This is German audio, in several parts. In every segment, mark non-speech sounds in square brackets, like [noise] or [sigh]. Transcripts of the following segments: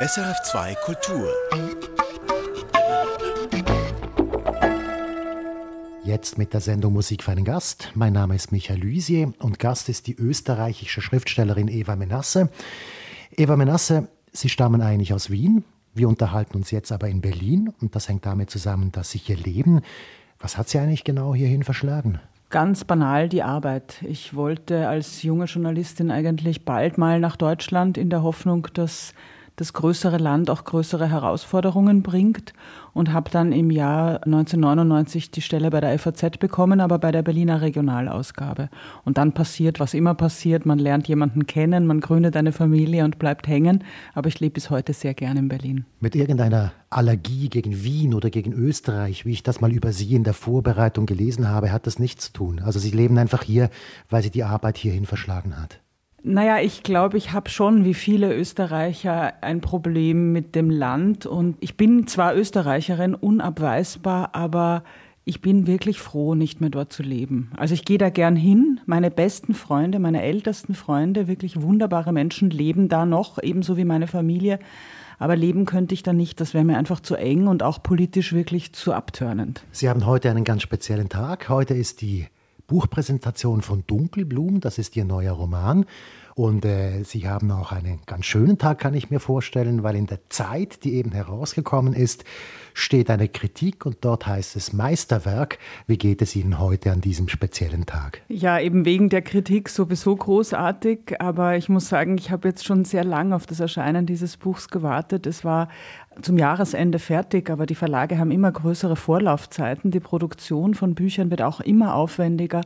SRF2 Kultur. Jetzt mit der Sendung Musik für einen Gast. Mein Name ist Michael Lysier und Gast ist die österreichische Schriftstellerin Eva Menasse. Eva Menasse, Sie stammen eigentlich aus Wien. Wir unterhalten uns jetzt aber in Berlin und das hängt damit zusammen, dass Sie hier leben. Was hat Sie eigentlich genau hierhin verschlagen? Ganz banal die Arbeit. Ich wollte als junge Journalistin eigentlich bald mal nach Deutschland in der Hoffnung, dass das größere Land auch größere Herausforderungen bringt und habe dann im Jahr 1999 die Stelle bei der FAZ bekommen, aber bei der Berliner Regionalausgabe. Und dann passiert, was immer passiert, man lernt jemanden kennen, man gründet eine Familie und bleibt hängen, aber ich lebe bis heute sehr gern in Berlin. Mit irgendeiner Allergie gegen Wien oder gegen Österreich, wie ich das mal über Sie in der Vorbereitung gelesen habe, hat das nichts zu tun. Also Sie leben einfach hier, weil Sie die Arbeit hierhin verschlagen hat. Naja, ich glaube, ich habe schon wie viele Österreicher ein Problem mit dem Land. Und ich bin zwar Österreicherin, unabweisbar, aber ich bin wirklich froh, nicht mehr dort zu leben. Also ich gehe da gern hin. Meine besten Freunde, meine ältesten Freunde, wirklich wunderbare Menschen leben da noch, ebenso wie meine Familie. Aber leben könnte ich da nicht. Das wäre mir einfach zu eng und auch politisch wirklich zu abtörnend. Sie haben heute einen ganz speziellen Tag. Heute ist die Buchpräsentation von Dunkelblum. Das ist Ihr neuer Roman. Und äh, Sie haben auch einen ganz schönen Tag, kann ich mir vorstellen, weil in der Zeit, die eben herausgekommen ist, steht eine Kritik und dort heißt es Meisterwerk. Wie geht es Ihnen heute an diesem speziellen Tag? Ja, eben wegen der Kritik sowieso großartig, aber ich muss sagen, ich habe jetzt schon sehr lange auf das Erscheinen dieses Buchs gewartet. Es war zum Jahresende fertig, aber die Verlage haben immer größere Vorlaufzeiten. Die Produktion von Büchern wird auch immer aufwendiger.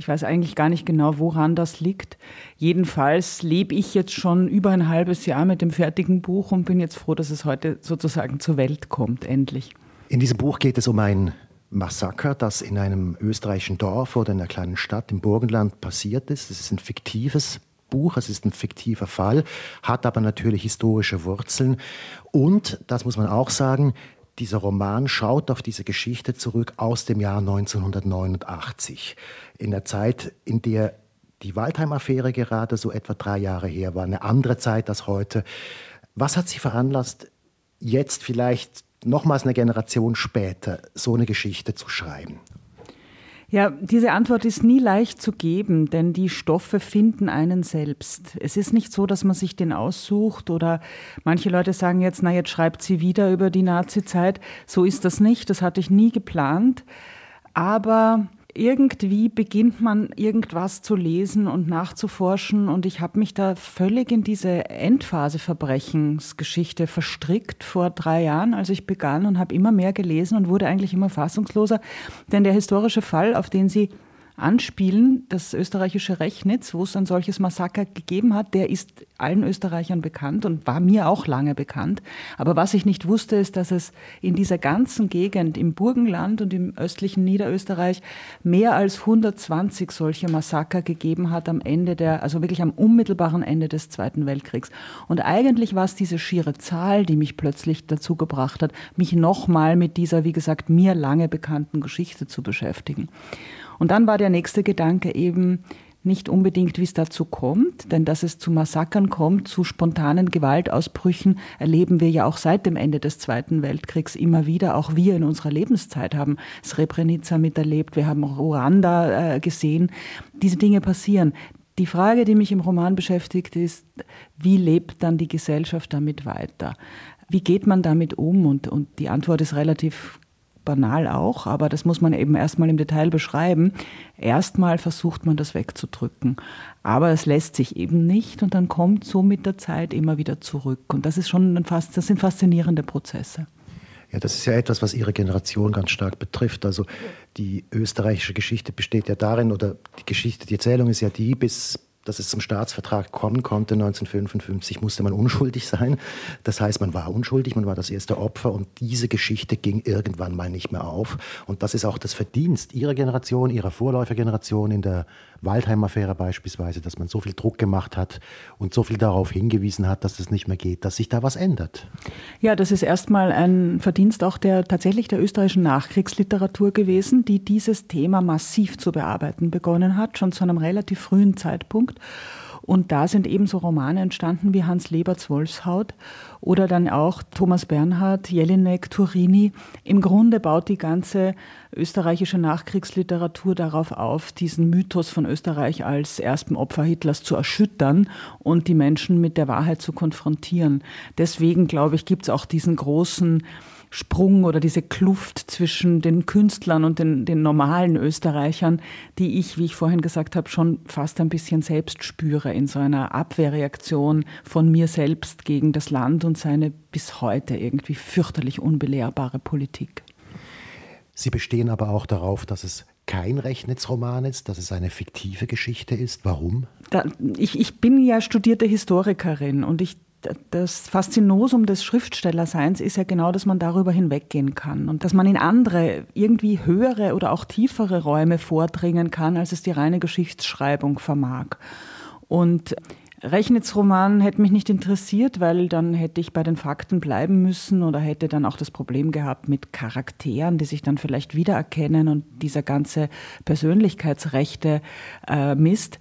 Ich weiß eigentlich gar nicht genau, woran das liegt. Jedenfalls lebe ich jetzt schon über ein halbes Jahr mit dem fertigen Buch und bin jetzt froh, dass es heute sozusagen zur Welt kommt, endlich. In diesem Buch geht es um ein Massaker, das in einem österreichischen Dorf oder in einer kleinen Stadt im Burgenland passiert ist. Es ist ein fiktives Buch, es ist ein fiktiver Fall, hat aber natürlich historische Wurzeln. Und, das muss man auch sagen, dieser Roman schaut auf diese Geschichte zurück aus dem Jahr 1989, in der Zeit, in der die Waldheim-Affäre gerade so etwa drei Jahre her war, eine andere Zeit als heute. Was hat Sie veranlasst, jetzt vielleicht nochmals eine Generation später so eine Geschichte zu schreiben? Ja, diese Antwort ist nie leicht zu geben, denn die Stoffe finden einen selbst. Es ist nicht so, dass man sich den aussucht oder manche Leute sagen jetzt, na, jetzt schreibt sie wieder über die Nazizeit. So ist das nicht. Das hatte ich nie geplant. Aber irgendwie beginnt man irgendwas zu lesen und nachzuforschen und ich habe mich da völlig in diese Endphase Verbrechensgeschichte verstrickt vor drei Jahren, als ich begann und habe immer mehr gelesen und wurde eigentlich immer fassungsloser, denn der historische Fall, auf den Sie anspielen, das österreichische Rechnitz, wo es ein solches Massaker gegeben hat, der ist allen Österreichern bekannt und war mir auch lange bekannt. Aber was ich nicht wusste, ist, dass es in dieser ganzen Gegend, im Burgenland und im östlichen Niederösterreich, mehr als 120 solche Massaker gegeben hat am Ende der, also wirklich am unmittelbaren Ende des Zweiten Weltkriegs. Und eigentlich war es diese schiere Zahl, die mich plötzlich dazu gebracht hat, mich nochmal mit dieser, wie gesagt, mir lange bekannten Geschichte zu beschäftigen. Und dann war der nächste Gedanke eben nicht unbedingt, wie es dazu kommt, denn dass es zu Massakern kommt, zu spontanen Gewaltausbrüchen, erleben wir ja auch seit dem Ende des Zweiten Weltkriegs immer wieder. Auch wir in unserer Lebenszeit haben Srebrenica miterlebt, wir haben Ruanda äh, gesehen. Diese Dinge passieren. Die Frage, die mich im Roman beschäftigt, ist, wie lebt dann die Gesellschaft damit weiter? Wie geht man damit um? Und, und die Antwort ist relativ banal auch, aber das muss man eben erstmal im Detail beschreiben. Erstmal versucht man das wegzudrücken, aber es lässt sich eben nicht und dann kommt so mit der Zeit immer wieder zurück und das ist schon ein das sind faszinierende Prozesse. Ja, das ist ja etwas, was Ihre Generation ganz stark betrifft. Also die österreichische Geschichte besteht ja darin, oder die Geschichte, die Erzählung ist ja die, bis dass es zum Staatsvertrag kommen konnte 1955, musste man unschuldig sein. Das heißt, man war unschuldig, man war das erste Opfer und diese Geschichte ging irgendwann mal nicht mehr auf. Und das ist auch das Verdienst Ihrer Generation, Ihrer Vorläufergeneration in der Waldheim-Affäre beispielsweise, dass man so viel Druck gemacht hat und so viel darauf hingewiesen hat, dass das nicht mehr geht, dass sich da was ändert. Ja, das ist erstmal ein Verdienst auch der tatsächlich der österreichischen Nachkriegsliteratur gewesen, die dieses Thema massiv zu bearbeiten begonnen hat, schon zu einem relativ frühen Zeitpunkt. Und da sind ebenso Romane entstanden wie Hans Leberts Wolfshaut oder dann auch Thomas Bernhard, Jelinek, Turini. Im Grunde baut die ganze österreichische Nachkriegsliteratur darauf auf, diesen Mythos von Österreich als ersten Opfer Hitlers zu erschüttern und die Menschen mit der Wahrheit zu konfrontieren. Deswegen, glaube ich, gibt es auch diesen großen Sprung oder diese Kluft zwischen den Künstlern und den, den normalen Österreichern, die ich, wie ich vorhin gesagt habe, schon fast ein bisschen selbst spüre in so einer Abwehrreaktion von mir selbst gegen das Land und seine bis heute irgendwie fürchterlich unbelehrbare Politik. Sie bestehen aber auch darauf, dass es kein Rechnetsroman ist, dass es eine fiktive Geschichte ist. Warum? Da, ich, ich bin ja studierte Historikerin und ich das Faszinosum des Schriftstellerseins ist ja genau, dass man darüber hinweggehen kann und dass man in andere, irgendwie höhere oder auch tiefere Räume vordringen kann, als es die reine Geschichtsschreibung vermag. Und Rechnetsroman hätte mich nicht interessiert, weil dann hätte ich bei den Fakten bleiben müssen oder hätte dann auch das Problem gehabt mit Charakteren, die sich dann vielleicht wiedererkennen und dieser ganze Persönlichkeitsrechte äh, Mist.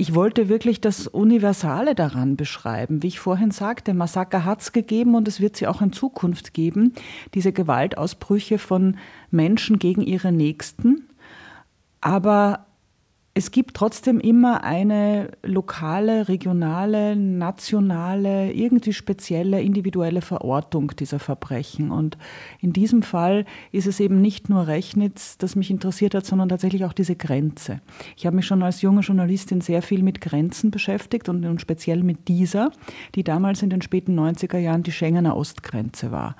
Ich wollte wirklich das Universale daran beschreiben. Wie ich vorhin sagte, Massaker hat es gegeben und es wird sie auch in Zukunft geben. Diese Gewaltausbrüche von Menschen gegen ihre Nächsten. Aber es gibt trotzdem immer eine lokale, regionale, nationale, irgendwie spezielle, individuelle Verortung dieser Verbrechen. Und in diesem Fall ist es eben nicht nur Rechnitz, das mich interessiert hat, sondern tatsächlich auch diese Grenze. Ich habe mich schon als junge Journalistin sehr viel mit Grenzen beschäftigt und, und speziell mit dieser, die damals in den späten 90er Jahren die Schengener Ostgrenze war.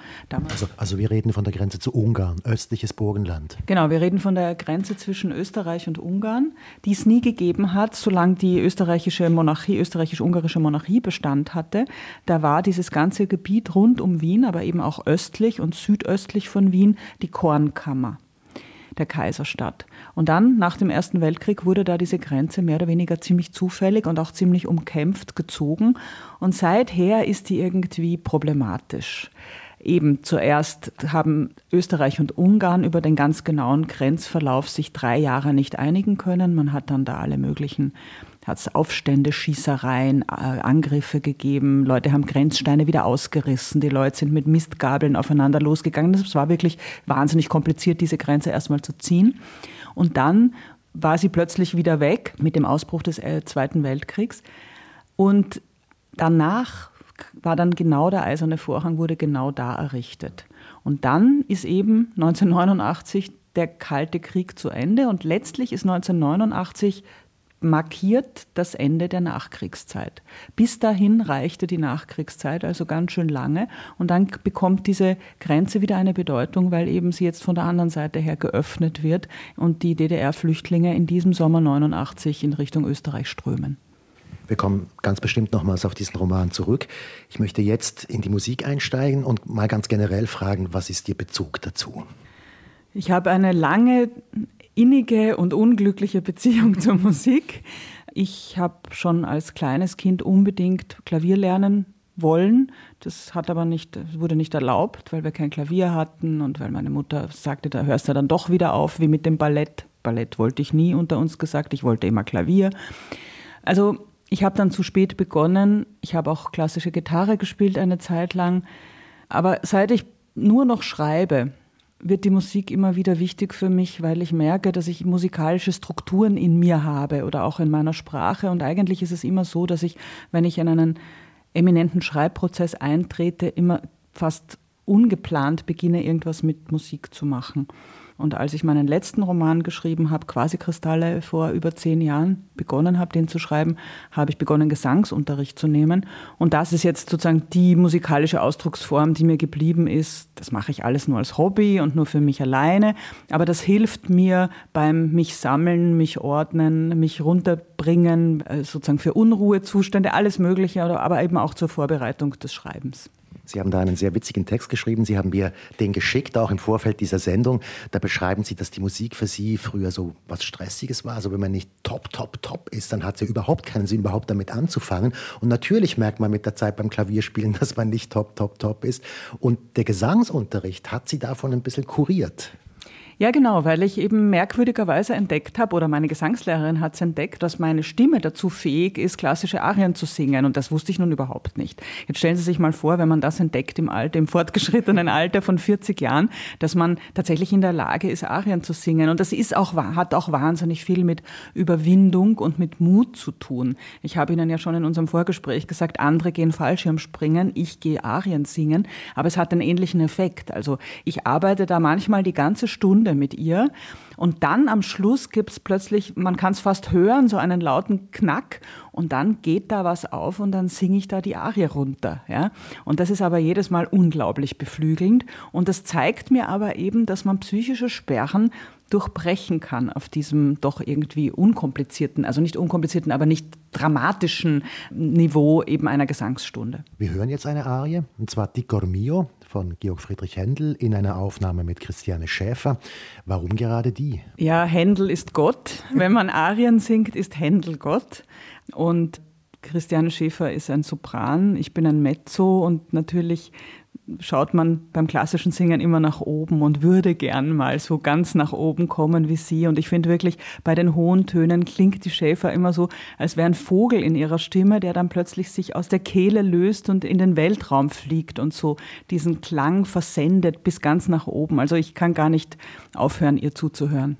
Also, also wir reden von der Grenze zu Ungarn, östliches Burgenland. Genau, wir reden von der Grenze zwischen Österreich und Ungarn die es nie gegeben hat, solange die österreichische Monarchie, österreichisch-ungarische Monarchie Bestand hatte. Da war dieses ganze Gebiet rund um Wien, aber eben auch östlich und südöstlich von Wien, die Kornkammer der Kaiserstadt. Und dann, nach dem Ersten Weltkrieg, wurde da diese Grenze mehr oder weniger ziemlich zufällig und auch ziemlich umkämpft gezogen. Und seither ist die irgendwie problematisch. Eben zuerst haben Österreich und Ungarn über den ganz genauen Grenzverlauf sich drei Jahre nicht einigen können. Man hat dann da alle möglichen hat es Aufstände, Schießereien, äh, Angriffe gegeben. Leute haben Grenzsteine wieder ausgerissen. Die Leute sind mit Mistgabeln aufeinander losgegangen. Es war wirklich wahnsinnig kompliziert, diese Grenze erstmal zu ziehen. Und dann war sie plötzlich wieder weg mit dem Ausbruch des äh, Zweiten Weltkriegs. Und danach war dann genau der eiserne Vorhang, wurde genau da errichtet. Und dann ist eben 1989 der Kalte Krieg zu Ende und letztlich ist 1989 markiert das Ende der Nachkriegszeit. Bis dahin reichte die Nachkriegszeit also ganz schön lange und dann bekommt diese Grenze wieder eine Bedeutung, weil eben sie jetzt von der anderen Seite her geöffnet wird und die DDR-Flüchtlinge in diesem Sommer 89 in Richtung Österreich strömen. Wir kommen ganz bestimmt nochmals auf diesen Roman zurück. Ich möchte jetzt in die Musik einsteigen und mal ganz generell fragen, was ist Ihr Bezug dazu? Ich habe eine lange, innige und unglückliche Beziehung zur Musik. Ich habe schon als kleines Kind unbedingt Klavier lernen wollen. Das hat aber nicht, wurde nicht erlaubt, weil wir kein Klavier hatten und weil meine Mutter sagte, da hörst du dann doch wieder auf, wie mit dem Ballett. Ballett wollte ich nie unter uns gesagt, ich wollte immer Klavier. Also ich habe dann zu spät begonnen. Ich habe auch klassische Gitarre gespielt eine Zeit lang. Aber seit ich nur noch schreibe, wird die Musik immer wieder wichtig für mich, weil ich merke, dass ich musikalische Strukturen in mir habe oder auch in meiner Sprache. Und eigentlich ist es immer so, dass ich, wenn ich in einen eminenten Schreibprozess eintrete, immer fast ungeplant beginne, irgendwas mit Musik zu machen. Und als ich meinen letzten Roman geschrieben habe, Quasi Kristalle, vor über zehn Jahren begonnen habe, den zu schreiben, habe ich begonnen, Gesangsunterricht zu nehmen. Und das ist jetzt sozusagen die musikalische Ausdrucksform, die mir geblieben ist. Das mache ich alles nur als Hobby und nur für mich alleine. Aber das hilft mir beim mich sammeln, mich ordnen, mich runterbringen, äh, sozusagen für Unruhezustände, alles Mögliche, aber eben auch zur Vorbereitung des Schreibens. Sie haben da einen sehr witzigen Text geschrieben. Sie haben mir den geschickt, auch im Vorfeld dieser Sendung. Da beschreiben Sie, dass die Musik für Sie früher so was Stressiges war. Also wenn man nicht top, top, top ist, dann hat es ja überhaupt keinen Sinn, überhaupt damit anzufangen. Und natürlich merkt man mit der Zeit beim Klavierspielen, [laughs] dass man nicht top, top, top ist. Und der Gesangsunterricht hat Sie davon ein bisschen kuriert. Ja, genau, weil ich eben merkwürdigerweise entdeckt habe, oder meine Gesangslehrerin hat es entdeckt, dass meine Stimme dazu fähig ist, klassische Arien zu singen. Und das wusste ich nun überhaupt nicht. Jetzt stellen Sie sich mal vor, wenn man das entdeckt im Alter, im fortgeschrittenen Alter von 40 Jahren, dass man tatsächlich in der Lage ist, Arien zu singen. Und das ist auch, hat auch wahnsinnig viel mit Überwindung und mit Mut zu tun. Ich habe Ihnen ja schon in unserem Vorgespräch gesagt, andere gehen Fallschirmspringen, ich gehe Arien singen. Aber es hat einen ähnlichen Effekt. Also ich arbeite da manchmal die ganze Stunde mit ihr. Und dann am Schluss gibt es plötzlich, man kann es fast hören, so einen lauten Knack. Und dann geht da was auf und dann singe ich da die Arie runter. Ja? Und das ist aber jedes Mal unglaublich beflügelnd. Und das zeigt mir aber eben, dass man psychische Sperren durchbrechen kann auf diesem doch irgendwie unkomplizierten, also nicht unkomplizierten, aber nicht dramatischen Niveau eben einer Gesangsstunde. Wir hören jetzt eine Arie, und zwar Dicor Mio von Georg Friedrich Händel in einer Aufnahme mit Christiane Schäfer. Warum gerade die? Ja, Händel ist Gott. Wenn man Arien singt, ist Händel Gott. Und Christiane Schäfer ist ein Sopran, ich bin ein Mezzo und natürlich schaut man beim klassischen Singen immer nach oben und würde gern mal so ganz nach oben kommen wie sie. Und ich finde wirklich, bei den hohen Tönen klingt die Schäfer immer so, als wäre ein Vogel in ihrer Stimme, der dann plötzlich sich aus der Kehle löst und in den Weltraum fliegt und so diesen Klang versendet bis ganz nach oben. Also ich kann gar nicht aufhören, ihr zuzuhören.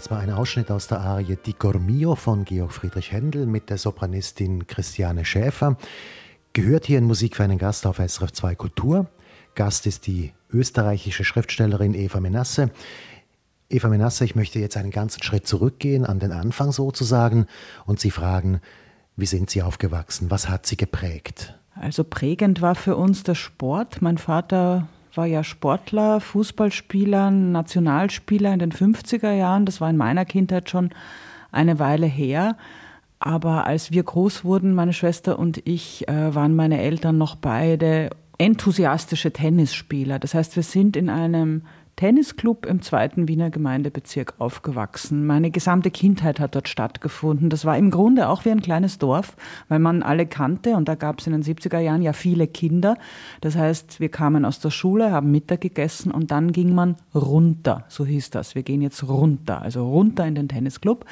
Das war ein Ausschnitt aus der Arie Di Gormio von Georg Friedrich Händel mit der Sopranistin Christiane Schäfer. Gehört hier in Musik für einen Gast auf SRF 2 Kultur. Gast ist die österreichische Schriftstellerin Eva Menasse. Eva Menasse, ich möchte jetzt einen ganzen Schritt zurückgehen, an den Anfang sozusagen, und Sie fragen, wie sind Sie aufgewachsen? Was hat Sie geprägt? Also prägend war für uns der Sport. Mein Vater war ja Sportler, Fußballspieler, Nationalspieler in den 50er Jahren. Das war in meiner Kindheit schon eine Weile her. Aber als wir groß wurden, meine Schwester und ich, äh, waren meine Eltern noch beide enthusiastische Tennisspieler. Das heißt, wir sind in einem Tennisclub im zweiten Wiener Gemeindebezirk aufgewachsen. Meine gesamte Kindheit hat dort stattgefunden. Das war im Grunde auch wie ein kleines Dorf, weil man alle kannte und da gab es in den 70er Jahren ja viele Kinder. Das heißt, wir kamen aus der Schule, haben Mittag gegessen und dann ging man runter, so hieß das. Wir gehen jetzt runter, also runter in den Tennisclub.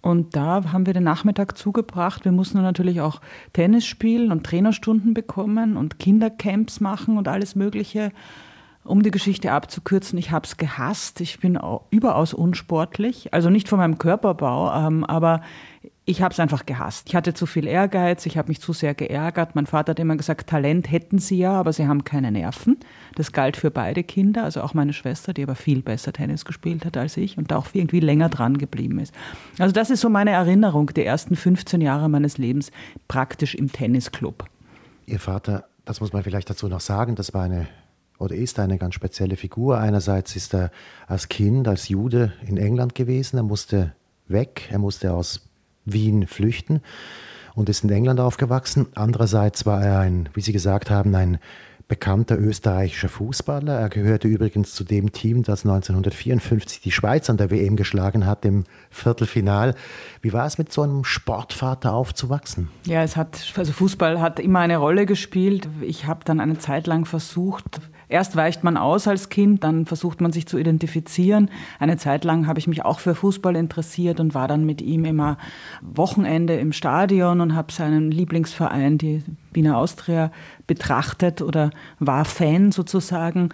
Und da haben wir den Nachmittag zugebracht. Wir mussten natürlich auch Tennis spielen und Trainerstunden bekommen und Kindercamps machen und alles Mögliche. Um die Geschichte abzukürzen, ich habe es gehasst. Ich bin überaus unsportlich, also nicht von meinem Körperbau, ähm, aber ich habe es einfach gehasst. Ich hatte zu viel Ehrgeiz, ich habe mich zu sehr geärgert. Mein Vater hat immer gesagt, Talent hätten sie ja, aber sie haben keine Nerven. Das galt für beide Kinder, also auch meine Schwester, die aber viel besser Tennis gespielt hat als ich und da auch irgendwie länger dran geblieben ist. Also das ist so meine Erinnerung der ersten 15 Jahre meines Lebens praktisch im Tennisclub. Ihr Vater, das muss man vielleicht dazu noch sagen, das war eine oder ist eine ganz spezielle Figur. Einerseits ist er als Kind, als Jude in England gewesen. Er musste weg, er musste aus Wien flüchten und ist in England aufgewachsen. Andererseits war er ein, wie Sie gesagt haben, ein bekannter österreichischer Fußballer. Er gehörte übrigens zu dem Team, das 1954 die Schweiz an der WM geschlagen hat im Viertelfinal. Wie war es mit so einem Sportvater aufzuwachsen? Ja, es hat also Fußball hat immer eine Rolle gespielt. Ich habe dann eine Zeit lang versucht, Erst weicht man aus als Kind, dann versucht man sich zu identifizieren. Eine Zeit lang habe ich mich auch für Fußball interessiert und war dann mit ihm immer Wochenende im Stadion und habe seinen Lieblingsverein, die Wiener Austria, betrachtet oder war Fan sozusagen.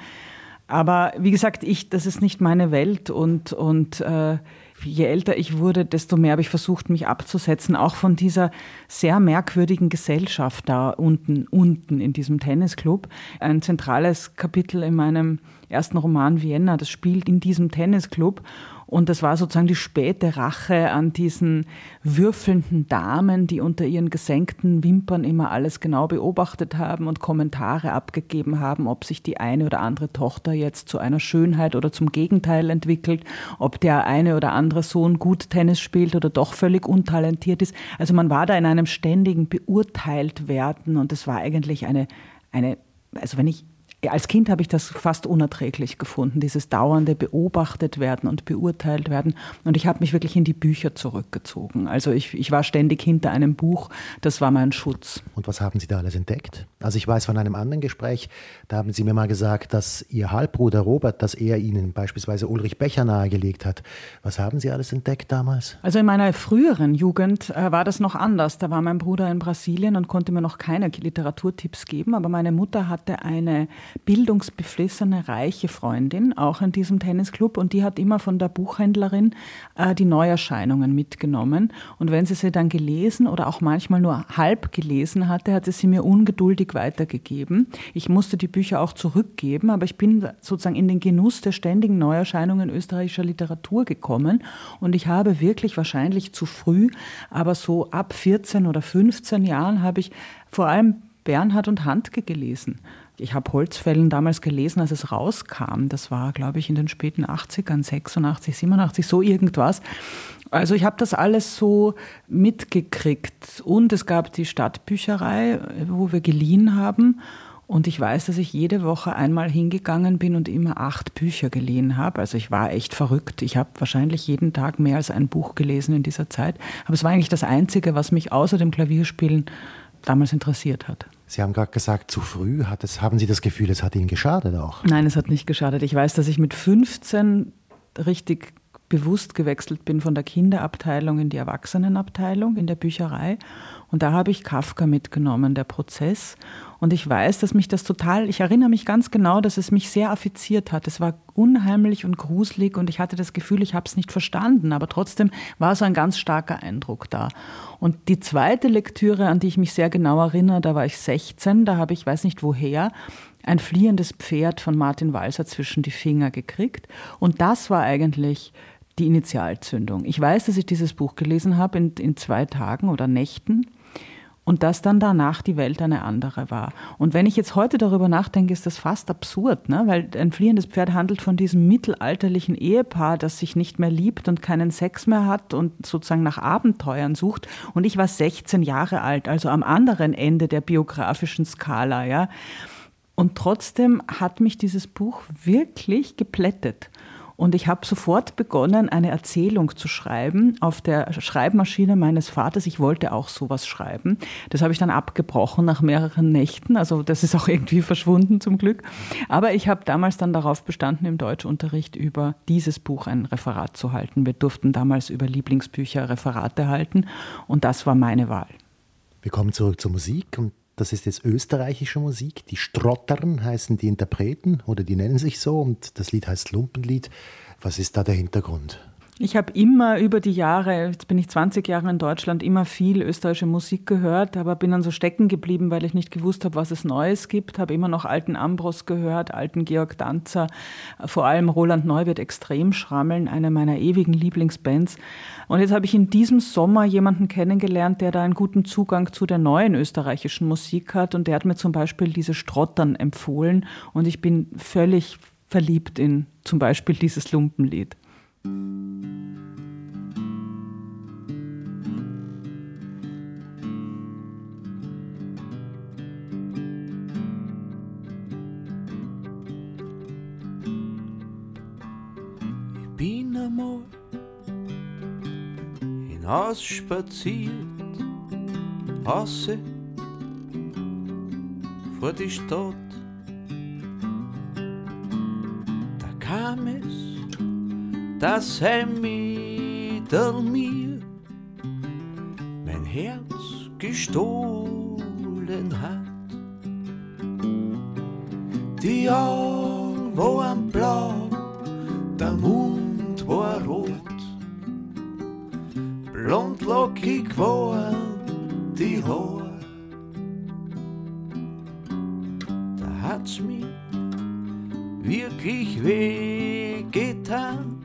Aber wie gesagt, ich, das ist nicht meine Welt und, und äh, je älter ich wurde, desto mehr habe ich versucht, mich abzusetzen, auch von dieser sehr merkwürdigen Gesellschaft da unten, unten in diesem Tennisclub. Ein zentrales Kapitel in meinem ersten Roman Vienna, das spielt in diesem Tennisclub. Und das war sozusagen die späte Rache an diesen würfelnden Damen, die unter ihren gesenkten Wimpern immer alles genau beobachtet haben und Kommentare abgegeben haben, ob sich die eine oder andere Tochter jetzt zu einer Schönheit oder zum Gegenteil entwickelt, ob der eine oder andere Sohn gut Tennis spielt oder doch völlig untalentiert ist. Also man war da in einem ständigen beurteilt werden und es war eigentlich eine, eine also wenn ich als Kind habe ich das fast unerträglich gefunden, dieses dauernde beobachtet werden und beurteilt werden. Und ich habe mich wirklich in die Bücher zurückgezogen. Also ich, ich war ständig hinter einem Buch, das war mein Schutz. Und was haben Sie da alles entdeckt? Also ich weiß von einem anderen Gespräch, da haben Sie mir mal gesagt, dass Ihr Halbbruder Robert, dass er Ihnen beispielsweise Ulrich Becher nahegelegt hat. Was haben Sie alles entdeckt damals? Also in meiner früheren Jugend äh, war das noch anders. Da war mein Bruder in Brasilien und konnte mir noch keine Literaturtipps geben, aber meine Mutter hatte eine bildungsbeflissene, reiche Freundin, auch in diesem Tennisclub. Und die hat immer von der Buchhändlerin äh, die Neuerscheinungen mitgenommen. Und wenn sie sie dann gelesen oder auch manchmal nur halb gelesen hatte, hat sie sie mir ungeduldig weitergegeben. Ich musste die Bücher auch zurückgeben, aber ich bin sozusagen in den Genuss der ständigen Neuerscheinungen österreichischer Literatur gekommen. Und ich habe wirklich wahrscheinlich zu früh, aber so ab 14 oder 15 Jahren habe ich vor allem Bernhard und Handke gelesen. Ich habe Holzfällen damals gelesen, als es rauskam. Das war, glaube ich, in den späten 80ern, 86, 87, so irgendwas. Also ich habe das alles so mitgekriegt. Und es gab die Stadtbücherei, wo wir geliehen haben. Und ich weiß, dass ich jede Woche einmal hingegangen bin und immer acht Bücher geliehen habe. Also ich war echt verrückt. Ich habe wahrscheinlich jeden Tag mehr als ein Buch gelesen in dieser Zeit. Aber es war eigentlich das Einzige, was mich außer dem Klavierspielen damals interessiert hat. Sie haben gerade gesagt, zu früh. Hat es, haben Sie das Gefühl, es hat Ihnen geschadet auch? Nein, es hat nicht geschadet. Ich weiß, dass ich mit 15 richtig bewusst gewechselt bin von der Kinderabteilung in die Erwachsenenabteilung in der Bücherei. Und da habe ich Kafka mitgenommen, der Prozess. Und ich weiß, dass mich das total, ich erinnere mich ganz genau, dass es mich sehr affiziert hat. Es war unheimlich und gruselig und ich hatte das Gefühl, ich habe es nicht verstanden. Aber trotzdem war so ein ganz starker Eindruck da. Und die zweite Lektüre, an die ich mich sehr genau erinnere, da war ich 16, da habe ich, weiß nicht woher, ein fliehendes Pferd von Martin Walser zwischen die Finger gekriegt. Und das war eigentlich die Initialzündung. Ich weiß, dass ich dieses Buch gelesen habe in, in zwei Tagen oder Nächten und dass dann danach die Welt eine andere war. Und wenn ich jetzt heute darüber nachdenke, ist das fast absurd, ne? weil ein fliehendes Pferd handelt von diesem mittelalterlichen Ehepaar, das sich nicht mehr liebt und keinen Sex mehr hat und sozusagen nach Abenteuern sucht. Und ich war 16 Jahre alt, also am anderen Ende der biografischen Skala. Ja? Und trotzdem hat mich dieses Buch wirklich geplättet. Und ich habe sofort begonnen, eine Erzählung zu schreiben auf der Schreibmaschine meines Vaters. Ich wollte auch sowas schreiben. Das habe ich dann abgebrochen nach mehreren Nächten. Also das ist auch irgendwie verschwunden zum Glück. Aber ich habe damals dann darauf bestanden, im Deutschunterricht über dieses Buch ein Referat zu halten. Wir durften damals über Lieblingsbücher Referate halten und das war meine Wahl. Wir kommen zurück zur Musik und Das ist jetzt österreichische Musik. Die Strottern heißen die Interpreten oder die nennen sich so und das Lied heißt Lumpenlied. Was ist da der Hintergrund? Ich habe immer über die Jahre, jetzt bin ich 20 Jahre in Deutschland, immer viel österreichische Musik gehört, aber bin dann so stecken geblieben, weil ich nicht gewusst habe, was es Neues gibt. Habe immer noch alten Ambros gehört, alten Georg Danzer, vor allem Roland Neu wird extrem schrammeln, eine meiner ewigen Lieblingsbands. Und jetzt habe ich in diesem Sommer jemanden kennengelernt, der da einen guten Zugang zu der neuen österreichischen Musik hat und der hat mir zum Beispiel diese Strottern empfohlen und ich bin völlig verliebt in zum Beispiel dieses Lumpenlied. Bin einmal hinaus spaziert, außer vor die Stadt. Da kam es dass er mittel mir mein Herz gestohlen hat. Die Augen waren blau, der Mund war rot, blondlockig waren die Haare. Da hat's mir wirklich wehgetan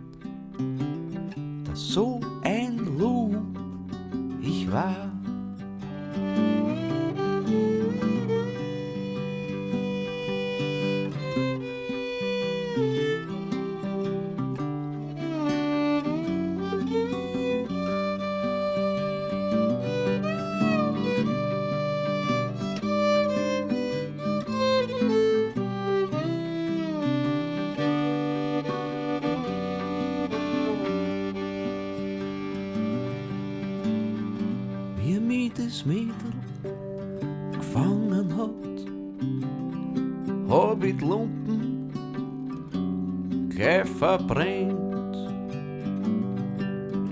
verbrennt.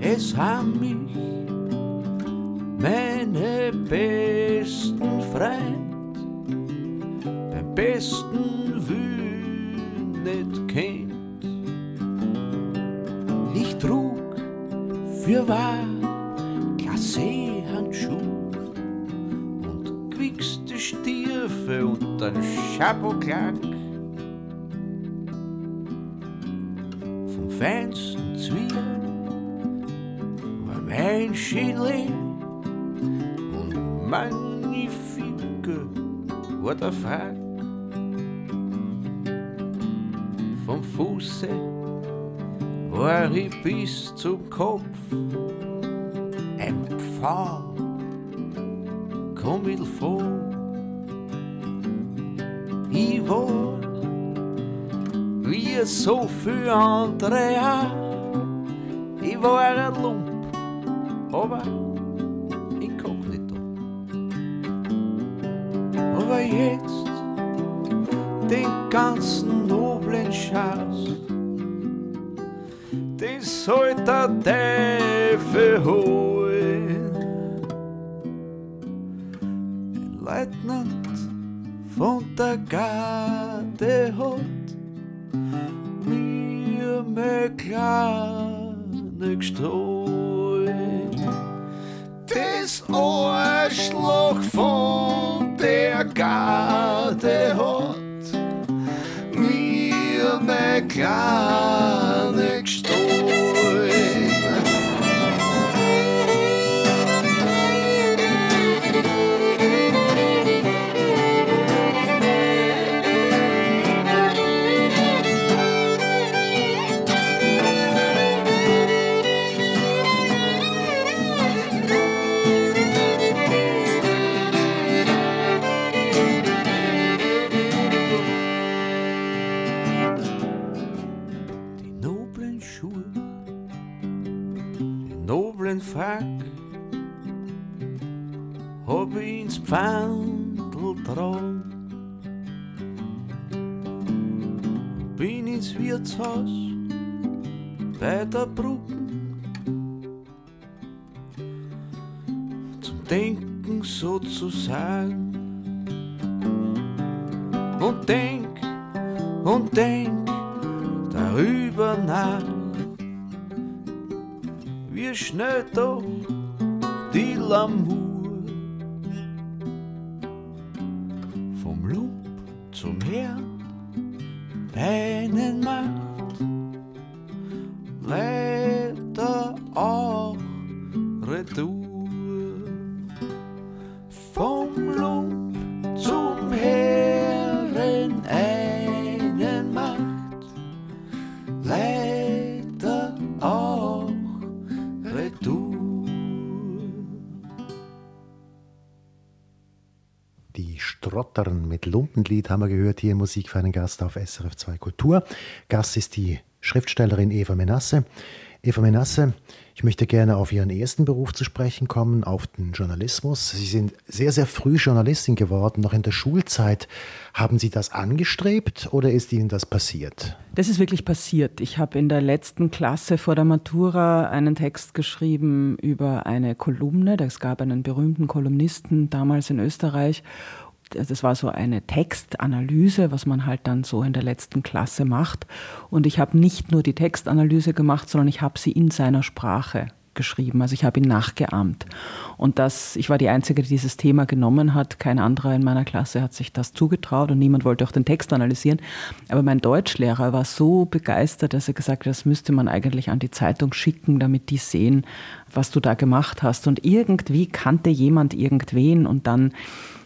Es haben mich meine besten Freund beim besten Wühn nicht kennt. Ich trug für wahr Stiefel und ein Chapeau-Klack. feinsten Zwiebeln war mein Schädling und der Frack. Vom Fuße war ich bis zum Kopf ein Pfau, komm ich vor. Wie so viele andere auch. Ich war ein Lump, aber inkognito. Aber jetzt den ganzen noblen Schatz, den soll der Teufel ne Tagen. Und denk, und denk darüber nach, wie schnell doch Lumpenlied haben wir gehört hier in Musik für einen Gast auf SRF 2 Kultur. Gast ist die Schriftstellerin Eva Menasse. Eva Menasse, ich möchte gerne auf Ihren ersten Beruf zu sprechen kommen, auf den Journalismus. Sie sind sehr, sehr früh Journalistin geworden. Noch in der Schulzeit. Haben Sie das angestrebt oder ist Ihnen das passiert? Das ist wirklich passiert. Ich habe in der letzten Klasse vor der Matura einen Text geschrieben über eine Kolumne. Es gab einen berühmten Kolumnisten damals in Österreich das war so eine Textanalyse, was man halt dann so in der letzten Klasse macht. Und ich habe nicht nur die Textanalyse gemacht, sondern ich habe sie in seiner Sprache geschrieben. Also ich habe ihn nachgeahmt. Und das, ich war die Einzige, die dieses Thema genommen hat. Kein anderer in meiner Klasse hat sich das zugetraut und niemand wollte auch den Text analysieren. Aber mein Deutschlehrer war so begeistert, dass er gesagt hat, das müsste man eigentlich an die Zeitung schicken, damit die sehen, was du da gemacht hast. Und irgendwie kannte jemand irgendwen und dann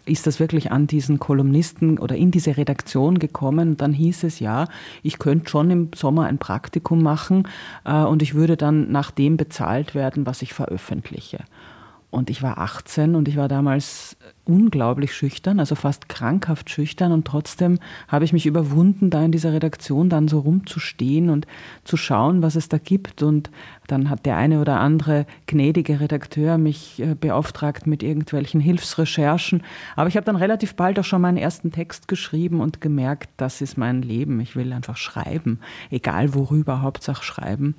ist das wirklich an diesen Kolumnisten oder in diese Redaktion gekommen. Dann hieß es ja, ich könnte schon im Sommer ein Praktikum machen äh, und ich würde dann nach dem bezahlt werden, was ich veröffentliche. Und ich war 18 und ich war damals unglaublich schüchtern, also fast krankhaft schüchtern. Und trotzdem habe ich mich überwunden, da in dieser Redaktion dann so rumzustehen und zu schauen, was es da gibt. Und dann hat der eine oder andere gnädige Redakteur mich äh, beauftragt mit irgendwelchen Hilfsrecherchen. Aber ich habe dann relativ bald auch schon meinen ersten Text geschrieben und gemerkt, das ist mein Leben. Ich will einfach schreiben, egal worüber, Hauptsache schreiben.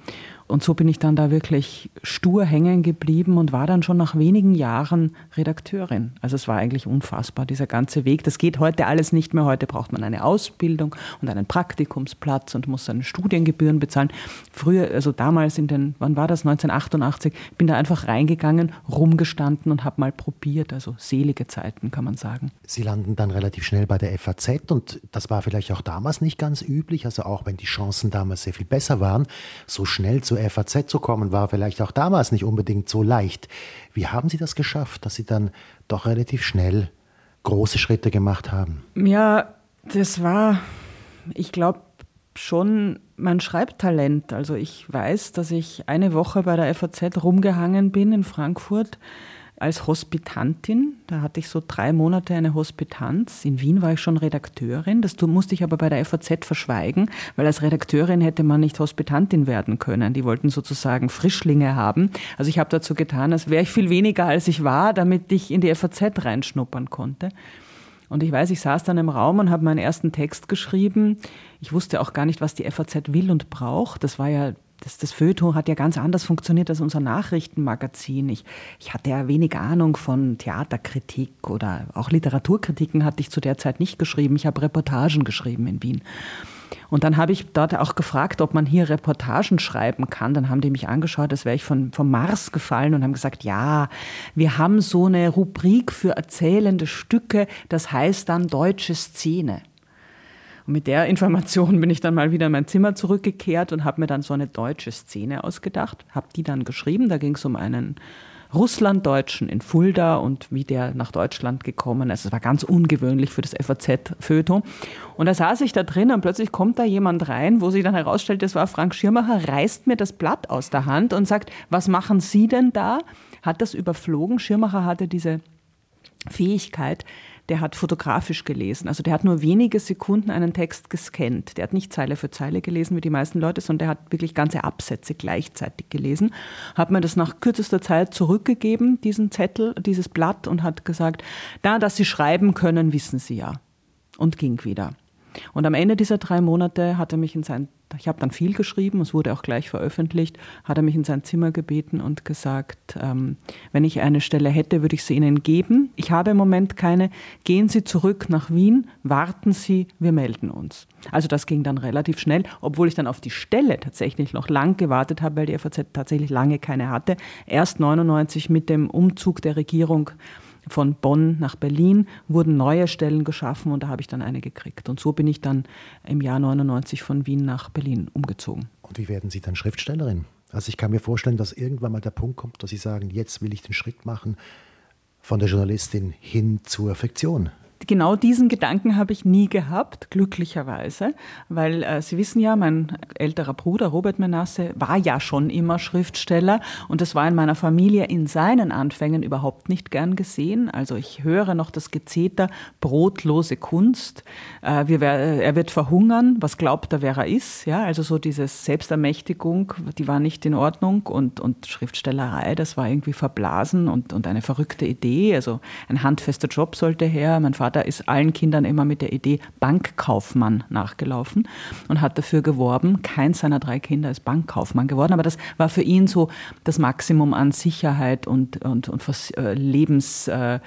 Und so bin ich dann da wirklich stur hängen geblieben und war dann schon nach wenigen Jahren Redakteurin. Also es war eigentlich unfassbar, dieser ganze Weg. Das geht heute alles nicht mehr. Heute braucht man eine Ausbildung und einen Praktikumsplatz und muss seine Studiengebühren bezahlen. Früher, also damals in den, wann war das, 1988, bin da einfach reingegangen, rumgestanden und habe mal probiert. Also selige Zeiten, kann man sagen. Sie landen dann relativ schnell bei der FAZ und das war vielleicht auch damals nicht ganz üblich. Also auch wenn die Chancen damals sehr viel besser waren, so schnell zu zur FAZ zu kommen, war vielleicht auch damals nicht unbedingt so leicht. Wie haben Sie das geschafft, dass Sie dann doch relativ schnell große Schritte gemacht haben? Ja, das war, ich glaube, schon mein Schreibtalent. Also ich weiß, dass ich eine Woche bei der FAZ rumgehangen bin in Frankfurt als Hospitantin. Da hatte ich so drei Monate eine Hospitanz. In Wien war ich schon Redakteurin. Das musste ich aber bei der FAZ verschweigen, weil als Redakteurin hätte man nicht Hospitantin werden können. Die wollten sozusagen Frischlinge haben. Also ich habe dazu getan, als wäre ich viel weniger als ich war, damit ich in die FAZ reinschnuppern konnte. Und ich weiß, ich saß dann im Raum und habe meinen ersten Text geschrieben. Ich wusste auch gar nicht, was die FAZ will und braucht. Das war ja das, das Feuilleton hat ja ganz anders funktioniert als unser Nachrichtenmagazin. Ich, ich hatte ja wenig Ahnung von Theaterkritik oder auch Literaturkritiken hatte ich zu der Zeit nicht geschrieben. Ich habe Reportagen geschrieben in Wien. Und dann habe ich dort auch gefragt, ob man hier Reportagen schreiben kann. Dann haben die mich angeschaut, als wäre ich von, vom Mars gefallen und haben gesagt, ja, wir haben so eine Rubrik für erzählende Stücke, das heißt dann deutsche Szene. Und mit der Information bin ich dann mal wieder in mein Zimmer zurückgekehrt und habe mir dann so eine deutsche Szene ausgedacht, habe die dann geschrieben. Da ging es um einen Russlanddeutschen in Fulda und wie der nach Deutschland gekommen ist. Es war ganz ungewöhnlich für das FAZ-Feuilleton. Und da saß ich da drin und plötzlich kommt da jemand rein, wo sich dann herausstellt, das war Frank Schirmacher, reißt mir das Blatt aus der Hand und sagt, was machen Sie denn da? Hat das überflogen. Schirmacher hatte diese Fähigkeit, der hat fotografisch gelesen. Also der hat nur wenige Sekunden einen Text gescannt. Der hat nicht Zeile für Zeile gelesen wie die meisten Leute, sondern der hat wirklich ganze Absätze gleichzeitig gelesen. Hat mir das nach kürzester Zeit zurückgegeben, diesen Zettel, dieses Blatt und hat gesagt, da, dass Sie schreiben können, wissen Sie ja. Und ging wieder. Und am Ende dieser drei Monate hat er mich in sein, ich habe dann viel geschrieben, es wurde auch gleich veröffentlicht, hat er mich in sein Zimmer gebeten und gesagt, ähm, wenn ich eine Stelle hätte, würde ich sie Ihnen geben. Ich habe im Moment keine. Gehen Sie zurück nach Wien, warten Sie, wir melden uns. Also das ging dann relativ schnell, obwohl ich dann auf die Stelle tatsächlich noch lang gewartet habe, weil die FAZ tatsächlich lange keine hatte. Erst 99 mit dem Umzug der Regierung von Bonn nach Berlin wurden neue Stellen geschaffen und da habe ich dann eine gekriegt. Und so bin ich dann im Jahr 99 von Wien nach Berlin umgezogen. Und wie werden Sie dann Schriftstellerin? Also ich kann mir vorstellen, dass irgendwann mal der Punkt kommt, dass Sie sagen, jetzt will ich den Schritt machen von der Journalistin hin zur Fiktion genau diesen Gedanken habe ich nie gehabt, glücklicherweise, weil äh, Sie wissen ja, mein älterer Bruder Robert Menasse war ja schon immer Schriftsteller und das war in meiner Familie in seinen Anfängen überhaupt nicht gern gesehen. Also ich höre noch das Gezeter brotlose Kunst. Äh, wir, er wird verhungern, was glaubt er, wer er ist. Ja, also so diese Selbstermächtigung, die war nicht in Ordnung und, und Schriftstellerei, das war irgendwie verblasen und, und eine verrückte Idee. Also ein handfester Job sollte her. Mein Vater Vater ist allen Kindern immer mit der Idee Bankkaufmann nachgelaufen und hat dafür geworben. Keins seiner drei Kinder ist Bankkaufmann geworden, aber das war für ihn so das Maximum an Sicherheit und, und, und äh, Lebens, äh,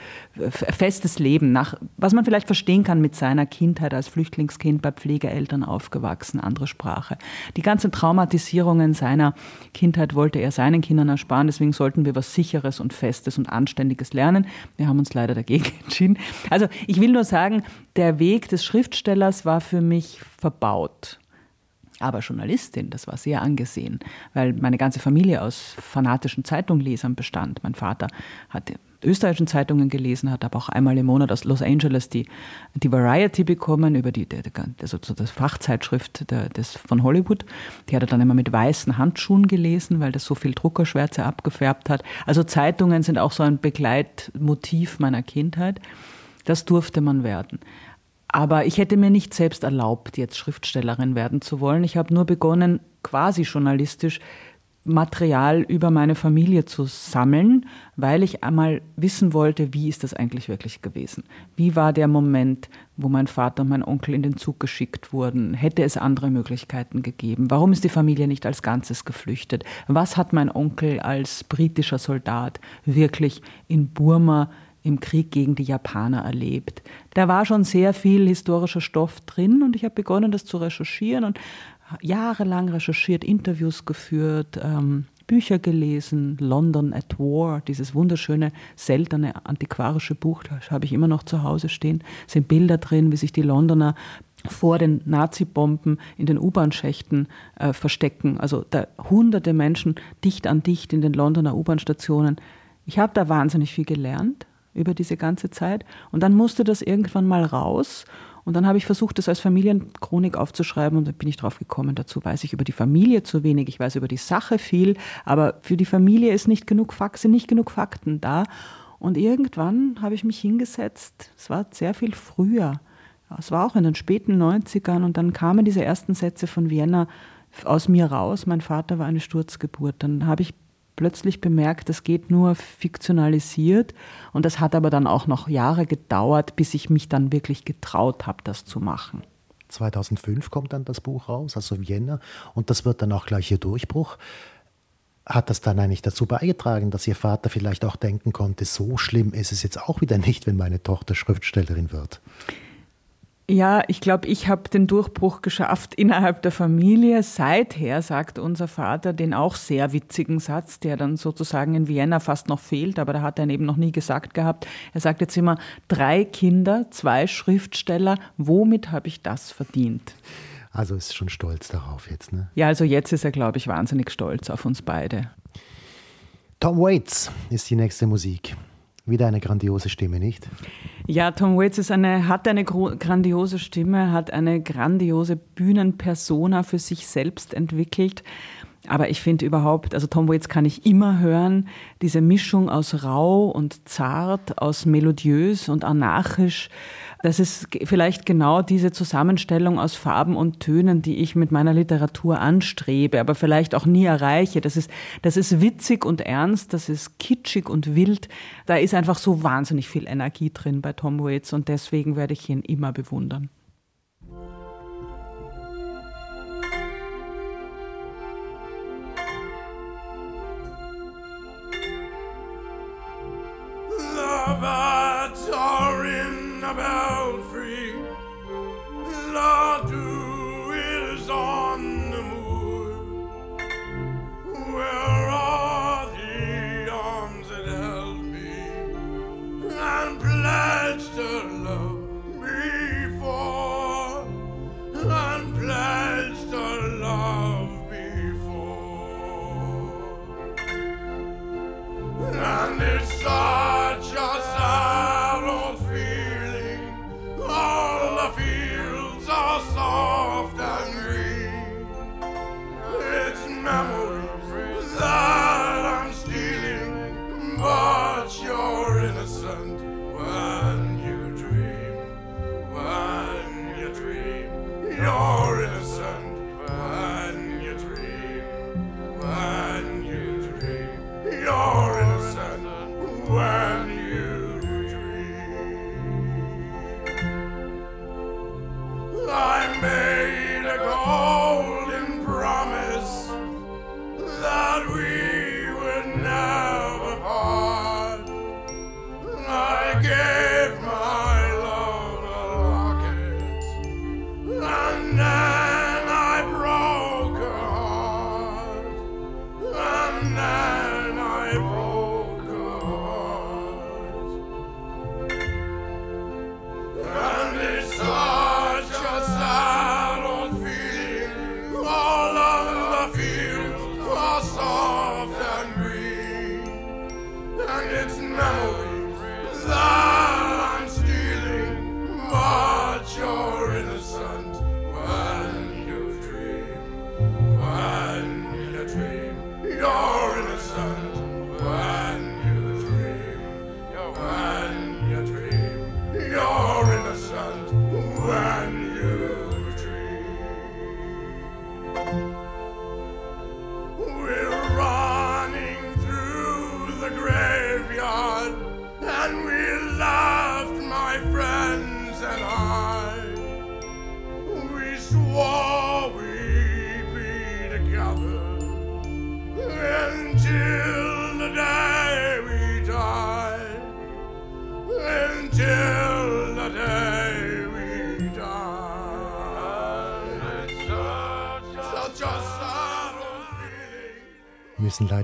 festes Leben, nach, was man vielleicht verstehen kann mit seiner Kindheit als Flüchtlingskind bei Pflegeeltern aufgewachsen, andere Sprache. Die ganzen Traumatisierungen seiner Kindheit wollte er seinen Kindern ersparen, deswegen sollten wir was Sicheres und Festes und Anständiges lernen. Wir haben uns leider dagegen [laughs] entschieden. Also ich will nur sagen, der Weg des Schriftstellers war für mich verbaut. Aber Journalistin, das war sehr angesehen, weil meine ganze Familie aus fanatischen Zeitunglesern bestand. Mein Vater hatte österreichischen Zeitungen gelesen, hat aber auch einmal im Monat aus Los Angeles die, die Variety bekommen, über die, die, also das Fachzeitschrift der, des, von Hollywood. Die hat er dann immer mit weißen Handschuhen gelesen, weil das so viel Druckerschwärze abgefärbt hat. Also Zeitungen sind auch so ein Begleitmotiv meiner Kindheit. Das durfte man werden. Aber ich hätte mir nicht selbst erlaubt, jetzt Schriftstellerin werden zu wollen. Ich habe nur begonnen, quasi journalistisch Material über meine Familie zu sammeln, weil ich einmal wissen wollte, wie ist das eigentlich wirklich gewesen? Wie war der Moment, wo mein Vater und mein Onkel in den Zug geschickt wurden? Hätte es andere Möglichkeiten gegeben? Warum ist die Familie nicht als Ganzes geflüchtet? Was hat mein Onkel als britischer Soldat wirklich in Burma im Krieg gegen die Japaner erlebt. Da war schon sehr viel historischer Stoff drin und ich habe begonnen, das zu recherchieren und jahrelang recherchiert, Interviews geführt, ähm, Bücher gelesen, London at War, dieses wunderschöne, seltene antiquarische Buch, das habe ich immer noch zu Hause stehen, sind Bilder drin, wie sich die Londoner vor den Nazi-Bomben in den U-Bahn-Schächten äh, verstecken. Also da hunderte Menschen dicht an dicht in den Londoner U-Bahn-Stationen. Ich habe da wahnsinnig viel gelernt über diese ganze Zeit. Und dann musste das irgendwann mal raus. Und dann habe ich versucht, das als Familienchronik aufzuschreiben und dann bin ich drauf gekommen. Dazu weiß ich über die Familie zu wenig. Ich weiß über die Sache viel, aber für die Familie ist nicht genug Fakten, nicht genug Fakten da. Und irgendwann habe ich mich hingesetzt. Es war sehr viel früher. Es war auch in den späten 90ern und dann kamen diese ersten Sätze von Vienna aus mir raus. Mein Vater war eine Sturzgeburt. Dann habe ich plötzlich bemerkt, das geht nur fiktionalisiert. Und das hat aber dann auch noch Jahre gedauert, bis ich mich dann wirklich getraut habe, das zu machen. 2005 kommt dann das Buch raus, also Vienna, und das wird dann auch gleich Ihr Durchbruch. Hat das dann eigentlich dazu beigetragen, dass Ihr Vater vielleicht auch denken konnte, so schlimm ist es jetzt auch wieder nicht, wenn meine Tochter Schriftstellerin wird? Ja, ich glaube, ich habe den Durchbruch geschafft innerhalb der Familie. Seither sagt unser Vater den auch sehr witzigen Satz, der dann sozusagen in Vienna fast noch fehlt, aber da hat er ihn eben noch nie gesagt gehabt. Er sagt jetzt immer, drei Kinder, zwei Schriftsteller, womit habe ich das verdient? Also ist schon stolz darauf jetzt, ne? Ja, also jetzt ist er, glaube ich, wahnsinnig stolz auf uns beide. Tom Waits ist die nächste Musik. Wieder eine grandiose Stimme, nicht? Ja, Tom Waits ist eine, hat eine grandiose Stimme, hat eine grandiose Bühnenpersona für sich selbst entwickelt. Aber ich finde überhaupt, also Tom Waits kann ich immer hören, diese Mischung aus rau und zart, aus melodiös und anarchisch. Das ist vielleicht genau diese Zusammenstellung aus Farben und Tönen, die ich mit meiner Literatur anstrebe, aber vielleicht auch nie erreiche. Das ist, das ist witzig und ernst, das ist kitschig und wild. Da ist einfach so wahnsinnig viel Energie drin bei Tom Waits und deswegen werde ich ihn immer bewundern. abbots are in the belfry. Lord,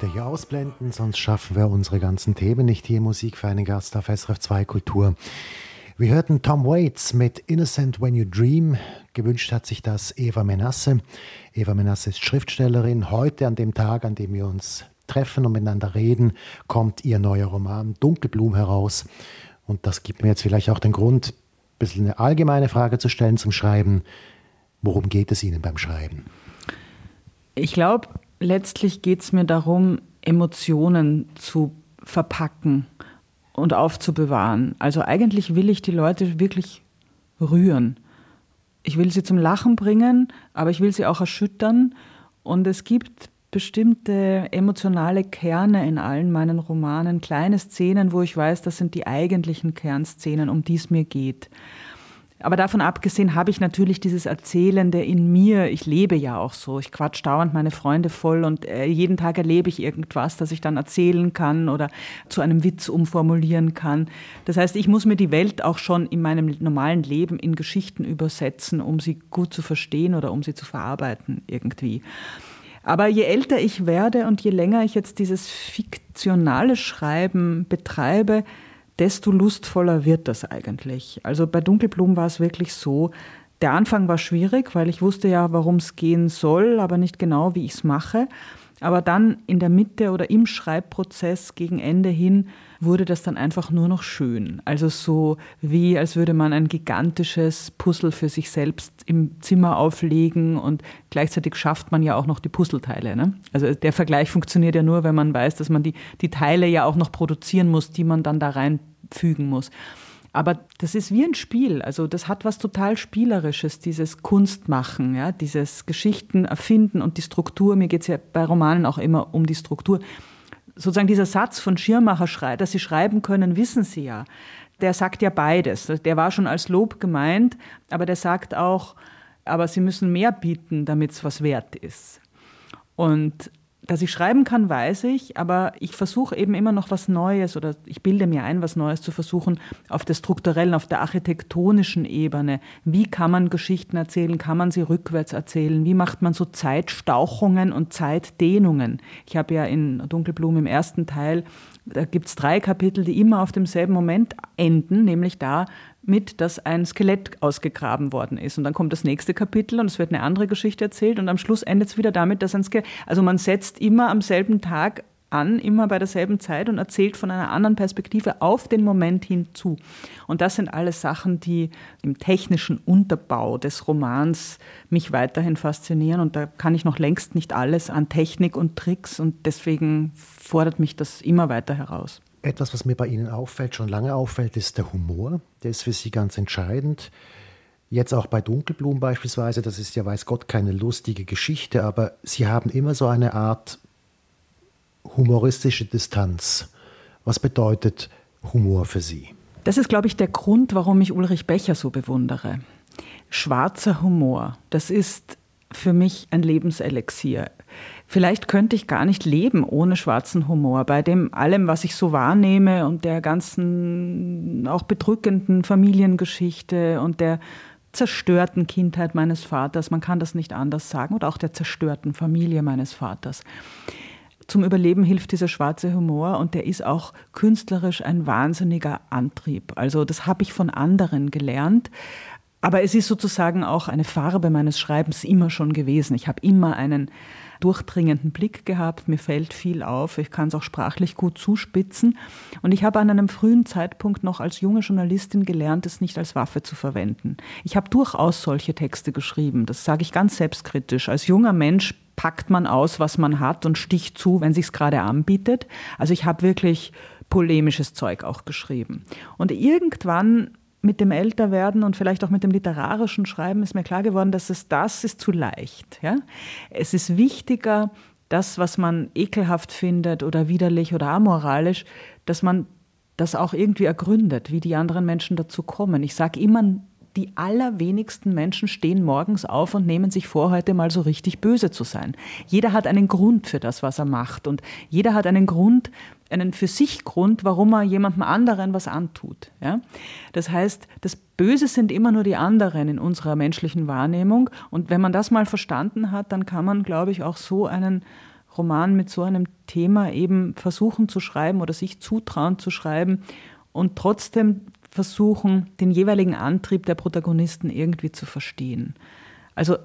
leider hier ausblenden, sonst schaffen wir unsere ganzen Themen nicht hier Musik für einen Gast auf SRF 2 Kultur. Wir hörten Tom Waits mit Innocent When You Dream. Gewünscht hat sich das Eva Menasse. Eva Menasse ist Schriftstellerin. Heute, an dem Tag, an dem wir uns treffen und miteinander reden, kommt ihr neuer Roman Dunkelblum heraus. Und das gibt mir jetzt vielleicht auch den Grund, ein bisschen eine allgemeine Frage zu stellen zum Schreiben. Worum geht es Ihnen beim Schreiben? Ich glaube, letztlich geht es mir darum, Emotionen zu verpacken und aufzubewahren. Also eigentlich will ich die Leute wirklich rühren. Ich will sie zum Lachen bringen, aber ich will sie auch erschüttern. Und es gibt bestimmte emotionale Kerne in allen meinen Romanen, kleine Szenen, wo ich weiß, das sind die eigentlichen Kernszenen, um die es mir geht. Aber davon abgesehen habe ich natürlich dieses Erzählende in mir. Ich lebe ja auch so. Ich quatsch dauernd meine Freunde voll und äh, jeden Tag erlebe ich irgendwas, das ich dann erzählen kann oder zu einem Witz umformulieren kann. Das heißt, ich muss mir die Welt auch schon in meinem normalen Leben in Geschichten übersetzen, um sie gut zu verstehen oder um sie zu verarbeiten irgendwie. Aber je älter ich werde und je länger ich jetzt dieses fiktionale Schreiben betreibe, desto lustvoller wird das eigentlich. Also bei Dunkelblumen war es wirklich so, der Anfang war schwierig, weil ich wusste ja, warum es gehen soll, aber nicht genau, wie ich es mache. Aber dann in der Mitte oder im Schreibprozess gegen Ende hin wurde das dann einfach nur noch schön. Also so wie, als würde man ein gigantisches Puzzle für sich selbst im Zimmer auflegen und gleichzeitig schafft man ja auch noch die Puzzleteile. Ne? Also der Vergleich funktioniert ja nur, wenn man weiß, dass man die, die Teile ja auch noch produzieren muss, die man dann da reinfügen muss. Aber das ist wie ein Spiel. Also das hat was total Spielerisches, dieses Kunstmachen, ja, dieses Geschichten erfinden und die Struktur. Mir geht es ja bei Romanen auch immer um die Struktur. Sozusagen dieser Satz von Schirmacher, dass sie schreiben können, wissen sie ja. Der sagt ja beides. Der war schon als Lob gemeint, aber der sagt auch, aber sie müssen mehr bieten, damit es was wert ist. Und dass ich schreiben kann, weiß ich, aber ich versuche eben immer noch was Neues oder ich bilde mir ein, was Neues zu versuchen auf der strukturellen, auf der architektonischen Ebene. Wie kann man Geschichten erzählen? Kann man sie rückwärts erzählen? Wie macht man so Zeitstauchungen und Zeitdehnungen? Ich habe ja in Dunkelblumen im ersten Teil, da gibt es drei Kapitel, die immer auf demselben Moment enden, nämlich da, mit, dass ein Skelett ausgegraben worden ist. Und dann kommt das nächste Kapitel und es wird eine andere Geschichte erzählt und am Schluss endet es wieder damit, dass ein Skelett, also man setzt immer am selben Tag an, immer bei derselben Zeit und erzählt von einer anderen Perspektive auf den Moment hinzu. Und das sind alles Sachen, die im technischen Unterbau des Romans mich weiterhin faszinieren. Und da kann ich noch längst nicht alles an Technik und Tricks und deswegen fordert mich das immer weiter heraus. Etwas, was mir bei Ihnen auffällt, schon lange auffällt, ist der Humor. Der ist für Sie ganz entscheidend. Jetzt auch bei Dunkelblumen beispielsweise, das ist ja weiß Gott keine lustige Geschichte, aber Sie haben immer so eine Art humoristische Distanz. Was bedeutet Humor für Sie? Das ist, glaube ich, der Grund, warum ich Ulrich Becher so bewundere. Schwarzer Humor, das ist für mich ein Lebenselixier. Vielleicht könnte ich gar nicht leben ohne schwarzen Humor. Bei dem allem, was ich so wahrnehme und der ganzen auch bedrückenden Familiengeschichte und der zerstörten Kindheit meines Vaters, man kann das nicht anders sagen, oder auch der zerstörten Familie meines Vaters. Zum Überleben hilft dieser schwarze Humor und der ist auch künstlerisch ein wahnsinniger Antrieb. Also das habe ich von anderen gelernt. Aber es ist sozusagen auch eine Farbe meines Schreibens immer schon gewesen. Ich habe immer einen durchdringenden Blick gehabt. Mir fällt viel auf. Ich kann es auch sprachlich gut zuspitzen. Und ich habe an einem frühen Zeitpunkt noch als junge Journalistin gelernt, es nicht als Waffe zu verwenden. Ich habe durchaus solche Texte geschrieben. Das sage ich ganz selbstkritisch. Als junger Mensch packt man aus, was man hat und sticht zu, wenn sich's gerade anbietet. Also ich habe wirklich polemisches Zeug auch geschrieben. Und irgendwann mit dem Älterwerden und vielleicht auch mit dem literarischen Schreiben ist mir klar geworden, dass es das ist zu leicht. Ja? Es ist wichtiger, das, was man ekelhaft findet oder widerlich oder amoralisch, dass man das auch irgendwie ergründet, wie die anderen Menschen dazu kommen. Ich sage immer, die allerwenigsten Menschen stehen morgens auf und nehmen sich vor, heute mal so richtig böse zu sein. Jeder hat einen Grund für das, was er macht. Und jeder hat einen Grund, einen für sich Grund, warum er jemandem anderen was antut. Ja? Das heißt, das Böse sind immer nur die anderen in unserer menschlichen Wahrnehmung. Und wenn man das mal verstanden hat, dann kann man, glaube ich, auch so einen Roman mit so einem Thema eben versuchen zu schreiben oder sich zutrauen zu schreiben und trotzdem versuchen, den jeweiligen Antrieb der Protagonisten irgendwie zu verstehen. Also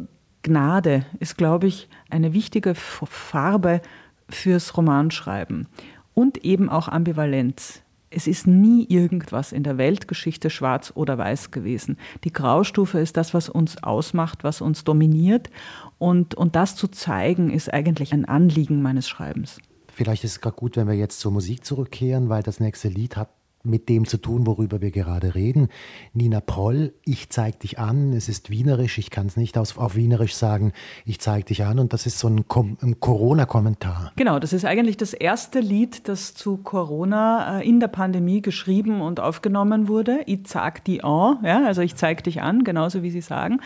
Gnade ist, glaube ich, eine wichtige Farbe fürs Romanschreiben und eben auch Ambivalenz. Es ist nie irgendwas in der Weltgeschichte schwarz oder weiß gewesen. Die Graustufe ist das, was uns ausmacht, was uns dominiert. Und, und das zu zeigen, ist eigentlich ein Anliegen meines Schreibens. Vielleicht ist es gerade gut, wenn wir jetzt zur Musik zurückkehren, weil das nächste Lied hat mit dem zu tun, worüber wir gerade reden. Nina Proll, ich zeig dich an, es ist wienerisch, ich kann es nicht auf, auf Wienerisch sagen, ich zeig dich an und das ist so ein, ein Corona-Kommentar. Genau, das ist eigentlich das erste Lied, das zu Corona äh, in der Pandemie geschrieben und aufgenommen wurde. Ich zeig dich an, ja, also ich zeig dich an, genauso wie Sie sagen.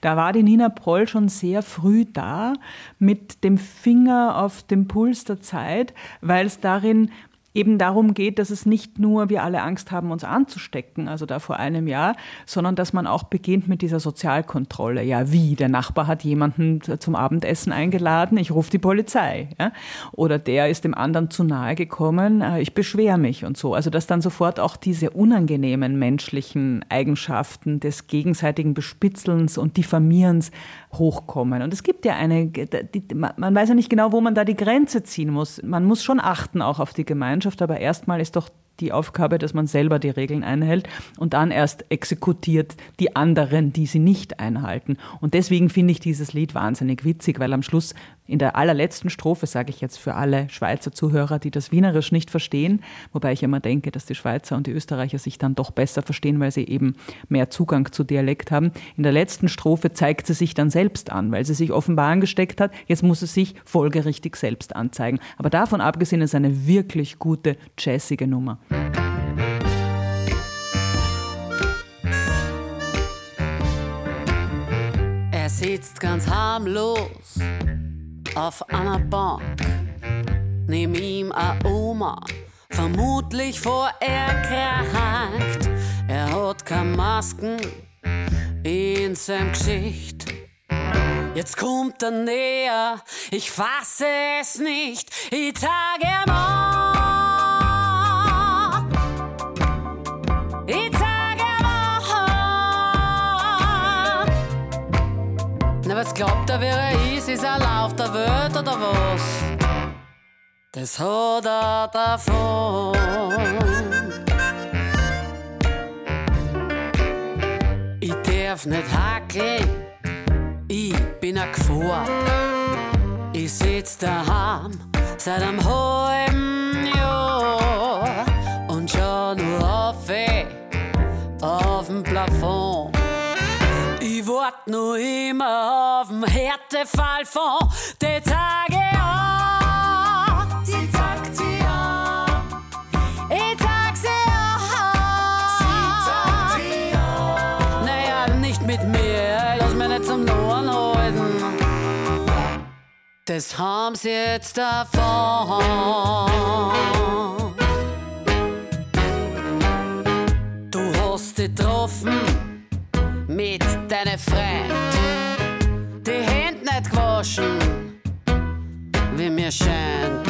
Da war die Nina Proll schon sehr früh da mit dem Finger auf dem Puls der Zeit, weil es darin eben darum geht, dass es nicht nur wir alle Angst haben, uns anzustecken, also da vor einem Jahr, sondern dass man auch beginnt mit dieser Sozialkontrolle. Ja, wie? Der Nachbar hat jemanden zum Abendessen eingeladen, ich rufe die Polizei. Ja? Oder der ist dem anderen zu nahe gekommen, äh, ich beschwere mich und so. Also dass dann sofort auch diese unangenehmen menschlichen Eigenschaften des gegenseitigen Bespitzelns und Diffamierens hochkommen. Und es gibt ja eine, die, man weiß ja nicht genau, wo man da die Grenze ziehen muss. Man muss schon achten auch auf die Gemeinschaft, aber erstmal ist doch die Aufgabe, dass man selber die Regeln einhält und dann erst exekutiert die anderen, die sie nicht einhalten. Und deswegen finde ich dieses Lied wahnsinnig witzig, weil am Schluss in der allerletzten Strophe, sage ich jetzt für alle Schweizer Zuhörer, die das Wienerisch nicht verstehen, wobei ich immer denke, dass die Schweizer und die Österreicher sich dann doch besser verstehen, weil sie eben mehr Zugang zu Dialekt haben. In der letzten Strophe zeigt sie sich dann selbst an, weil sie sich offenbar angesteckt hat. Jetzt muss sie sich folgerichtig selbst anzeigen. Aber davon abgesehen ist eine wirklich gute, jazzige Nummer. Er sitzt ganz harmlos auf einer Bank. Neben ihm a Oma, vermutlich vor erkrankt. Er hat keine Masken in seinem Gesicht. Jetzt kommt er näher, ich fasse es nicht, ich sage ihm glaubt er, wer er ist? Ist auf der Welt oder was? Das hat er davon. Ich darf nicht hackeln ich bin a Gefahr. Ich sitz daheim seit einem halben Jahr und schau nur auf, ey, auf dem Plafond. Ich wart nur immer Härtefall von den Tage an. Sagt sie an. Ich sag sie an. Sie sagt sie an. Naja, nicht mit mir, lass mich nicht zum Ohren halten. Das haben sie jetzt davon. Du hast dich getroffen mit deiner Freund. Nicht gewaschen, wie mir scheint.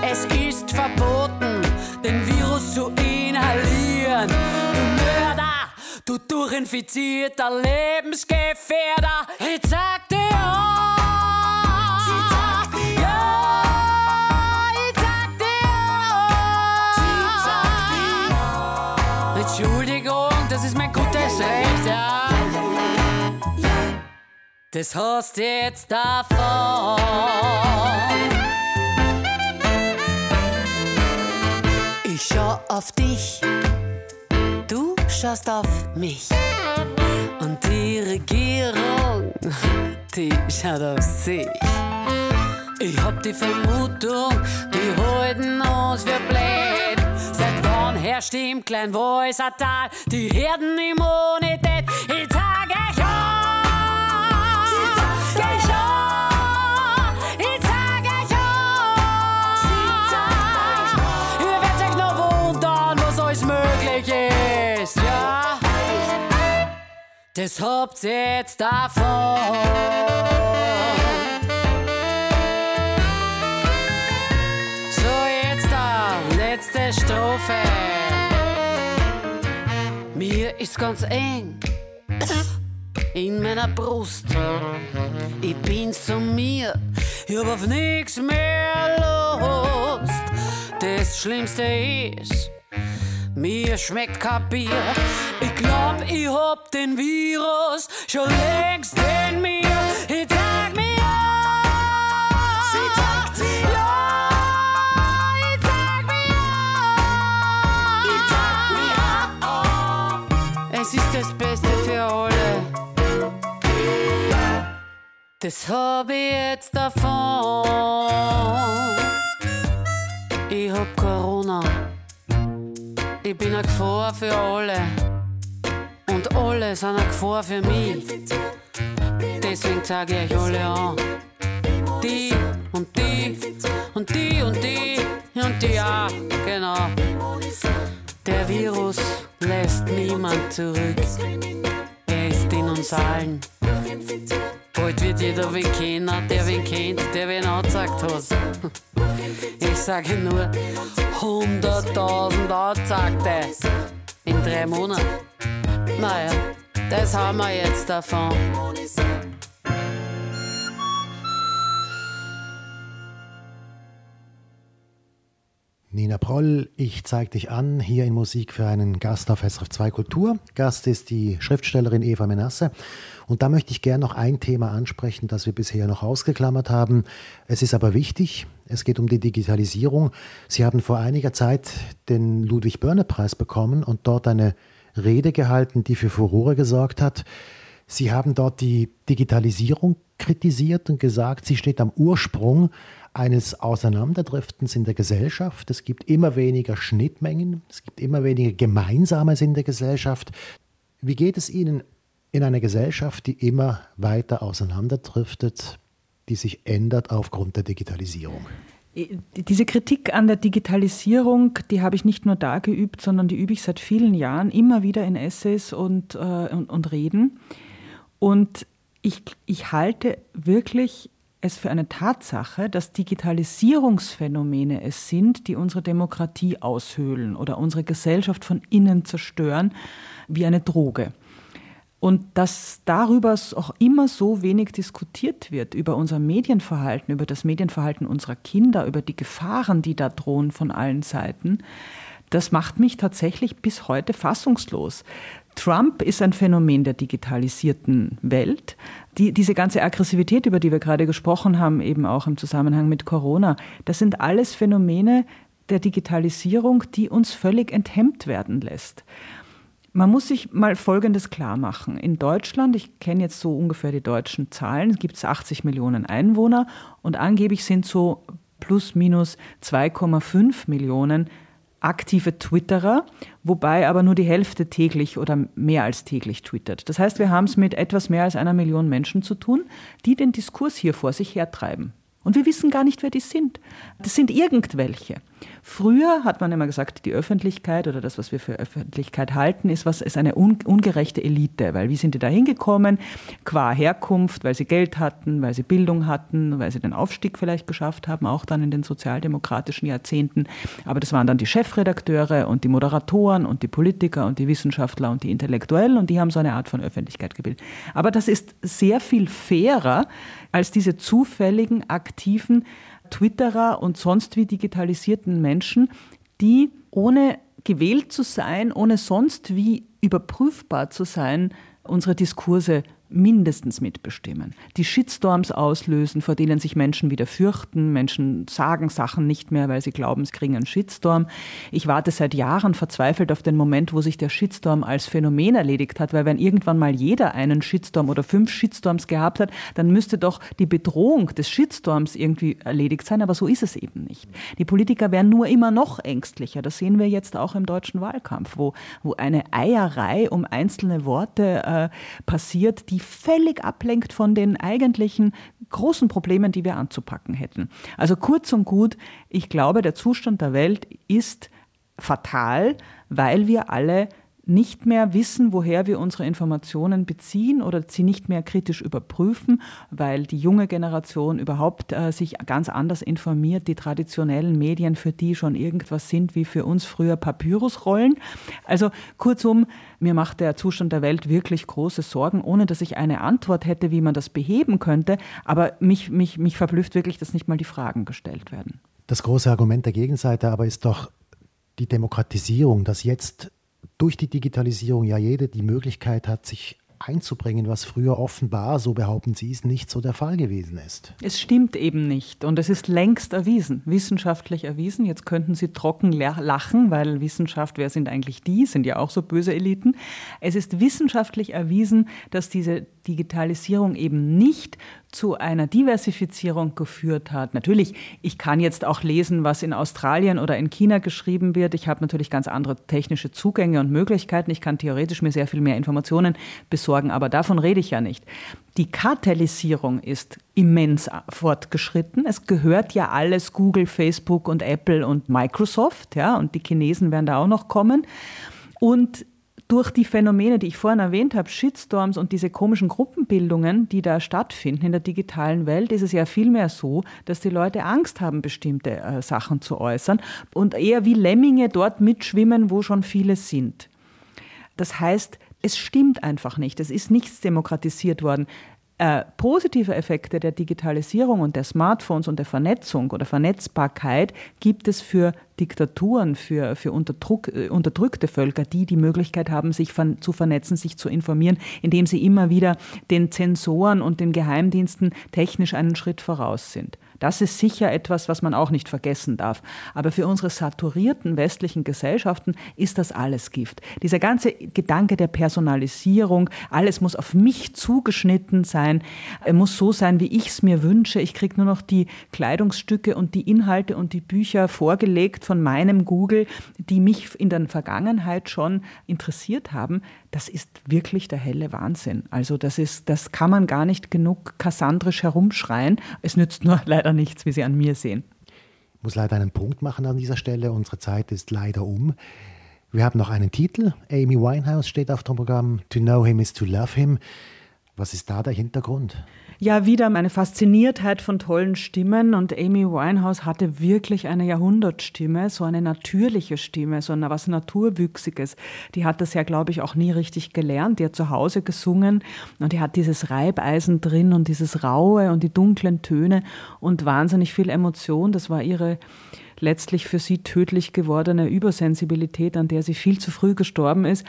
Es ist verboten, den Virus zu inhalieren. Du Mörder, du durchinfizierter Lebensgefährder. Ich sag dir ja. Das hast jetzt davon. Ich schau auf dich, du schaust auf mich. Und die Regierung, die schaut auf sich. Ich hab die Vermutung, die halten uns für blöd. Seit wann herrscht im Kleinwalsertal die Herdenimmunität? Ich sag Das habt ihr jetzt davon. So, jetzt da, letzte Strophe. Mir ist ganz eng in meiner Brust. Ich bin zu mir, ich hab auf nix mehr Lust. Das Schlimmste ist, mir schmeckt kein Bier. Ich glaub, ich hab den Virus schon längst in mir. Ich sag mir ja. Sie sagt ja. Ich sag mir ja. Ich sag mir ja. Es ist das Beste für alle. Das hab ich jetzt davon. Ich hab Corona. Ich bin eine Gefahr für alle. Alle sind eine Gefahr für mich. Deswegen zeige ich euch alle an. Die und die und die und die und die ja, genau. Der Virus lässt niemand zurück. Er ist in uns allen. Bald wird jeder wen kennen, der wen kennt, der wen angezeigt hat. [laughs] Ich sage nur 100.000 Angezeigte in drei Monaten. Naja, das haben wir jetzt davon. Nina Proll, ich zeig dich an, hier in Musik für einen Gast auf SRF 2 Kultur. Gast ist die Schriftstellerin Eva Menasse. Und da möchte ich gerne noch ein Thema ansprechen, das wir bisher noch ausgeklammert haben. Es ist aber wichtig. Es geht um die Digitalisierung. Sie haben vor einiger Zeit den Ludwig-Börne-Preis bekommen und dort eine Rede gehalten, die für Furore gesorgt hat. Sie haben dort die Digitalisierung kritisiert und gesagt, sie steht am Ursprung eines Auseinanderdriftens in der Gesellschaft. Es gibt immer weniger Schnittmengen, es gibt immer weniger Gemeinsames in der Gesellschaft. Wie geht es Ihnen in einer Gesellschaft, die immer weiter auseinanderdriftet, die sich ändert aufgrund der Digitalisierung? Diese Kritik an der Digitalisierung, die habe ich nicht nur da geübt, sondern die übe ich seit vielen Jahren immer wieder in Essays und, äh, und, und, Reden. Und ich, ich halte wirklich es für eine Tatsache, dass Digitalisierungsphänomene es sind, die unsere Demokratie aushöhlen oder unsere Gesellschaft von innen zerstören, wie eine Droge. Und dass darüber auch immer so wenig diskutiert wird, über unser Medienverhalten, über das Medienverhalten unserer Kinder, über die Gefahren, die da drohen von allen Seiten, das macht mich tatsächlich bis heute fassungslos. Trump ist ein Phänomen der digitalisierten Welt. Die, diese ganze Aggressivität, über die wir gerade gesprochen haben, eben auch im Zusammenhang mit Corona, das sind alles Phänomene der Digitalisierung, die uns völlig enthemmt werden lässt. Man muss sich mal Folgendes klar machen. In Deutschland, ich kenne jetzt so ungefähr die deutschen Zahlen, gibt es 80 Millionen Einwohner und angeblich sind so plus minus 2,5 Millionen aktive Twitterer, wobei aber nur die Hälfte täglich oder mehr als täglich twittert. Das heißt, wir haben es mit etwas mehr als einer Million Menschen zu tun, die den Diskurs hier vor sich hertreiben. Und wir wissen gar nicht, wer die sind. Das sind irgendwelche. Früher hat man immer gesagt, die Öffentlichkeit oder das, was wir für Öffentlichkeit halten, ist, was, ist eine un, ungerechte Elite. Weil wie sind die da hingekommen? Qua Herkunft, weil sie Geld hatten, weil sie Bildung hatten, weil sie den Aufstieg vielleicht geschafft haben, auch dann in den sozialdemokratischen Jahrzehnten. Aber das waren dann die Chefredakteure und die Moderatoren und die Politiker und die Wissenschaftler und die Intellektuellen und die haben so eine Art von Öffentlichkeit gebildet. Aber das ist sehr viel fairer als diese zufälligen, aktiven Twitterer und sonst wie digitalisierten Menschen, die ohne gewählt zu sein, ohne sonst wie überprüfbar zu sein, unsere Diskurse mindestens mitbestimmen. Die Shitstorms auslösen, vor denen sich Menschen wieder fürchten. Menschen sagen Sachen nicht mehr, weil sie glauben, sie kriegen einen Shitstorm. Ich warte seit Jahren verzweifelt auf den Moment, wo sich der Shitstorm als Phänomen erledigt hat, weil wenn irgendwann mal jeder einen Shitstorm oder fünf Shitstorms gehabt hat, dann müsste doch die Bedrohung des Shitstorms irgendwie erledigt sein, aber so ist es eben nicht. Die Politiker werden nur immer noch ängstlicher. Das sehen wir jetzt auch im deutschen Wahlkampf, wo, wo eine Eierei um einzelne Worte äh, passiert, die völlig ablenkt von den eigentlichen großen Problemen, die wir anzupacken hätten. Also kurz und gut, ich glaube, der Zustand der Welt ist fatal, weil wir alle nicht mehr wissen, woher wir unsere Informationen beziehen oder sie nicht mehr kritisch überprüfen, weil die junge Generation überhaupt äh, sich ganz anders informiert, die traditionellen Medien für die schon irgendwas sind wie für uns früher Papyrusrollen. Also kurzum, mir macht der Zustand der Welt wirklich große Sorgen, ohne dass ich eine Antwort hätte, wie man das beheben könnte. Aber mich, mich, mich verblüfft wirklich, dass nicht mal die Fragen gestellt werden. Das große Argument der Gegenseite aber ist doch die Demokratisierung, dass jetzt durch die Digitalisierung ja jeder die Möglichkeit hat, sich einzubringen, was früher offenbar, so behaupten Sie es, nicht so der Fall gewesen ist. Es stimmt eben nicht und es ist längst erwiesen, wissenschaftlich erwiesen. Jetzt könnten Sie trocken lachen, weil Wissenschaft, wer sind eigentlich die, sind ja auch so böse Eliten. Es ist wissenschaftlich erwiesen, dass diese Digitalisierung eben nicht zu einer Diversifizierung geführt hat. Natürlich, ich kann jetzt auch lesen, was in Australien oder in China geschrieben wird. Ich habe natürlich ganz andere technische Zugänge und Möglichkeiten. Ich kann theoretisch mir sehr viel mehr Informationen besorgen, aber davon rede ich ja nicht. Die Kartellisierung ist immens fortgeschritten. Es gehört ja alles Google, Facebook und Apple und Microsoft, ja, und die Chinesen werden da auch noch kommen. Und durch die Phänomene, die ich vorhin erwähnt habe, Shitstorms und diese komischen Gruppenbildungen, die da stattfinden in der digitalen Welt, ist es ja vielmehr so, dass die Leute Angst haben, bestimmte äh, Sachen zu äußern und eher wie Lemminge dort mitschwimmen, wo schon viele sind. Das heißt, es stimmt einfach nicht. Es ist nichts demokratisiert worden. Äh, positive Effekte der Digitalisierung und der Smartphones und der Vernetzung oder Vernetzbarkeit gibt es für Diktaturen, für, für Unterdruck, äh, unterdrückte Völker, die die Möglichkeit haben, sich von, zu vernetzen, sich zu informieren, indem sie immer wieder den Zensoren und den Geheimdiensten technisch einen Schritt voraus sind. Das ist sicher etwas, was man auch nicht vergessen darf. Aber für unsere saturierten westlichen Gesellschaften ist das alles Gift. Dieser ganze Gedanke der Personalisierung, alles muss auf mich zugeschnitten sein, muss so sein, wie ich es mir wünsche. Ich kriege nur noch die Kleidungsstücke und die Inhalte und die Bücher vorgelegt von meinem Google, die mich in der Vergangenheit schon interessiert haben das ist wirklich der helle Wahnsinn. Also das ist, das kann man gar nicht genug kassandrisch herumschreien. Es nützt nur [laughs] leider nichts, wie Sie an mir sehen. Ich muss leider einen Punkt machen an dieser Stelle. Unsere Zeit ist leider um. Wir haben noch einen Titel. Amy Winehouse steht auf dem Programm. To know him is to love him. Was ist da der Hintergrund? Ja, wieder meine Fasziniertheit von tollen Stimmen und Amy Winehouse hatte wirklich eine Jahrhundertstimme, so eine natürliche Stimme, so was Naturwüchsiges. Die hat das ja, glaube ich, auch nie richtig gelernt. Die hat zu Hause gesungen und die hat dieses Reibeisen drin und dieses Raue und die dunklen Töne und wahnsinnig viel Emotion. Das war ihre letztlich für sie tödlich gewordene Übersensibilität, an der sie viel zu früh gestorben ist.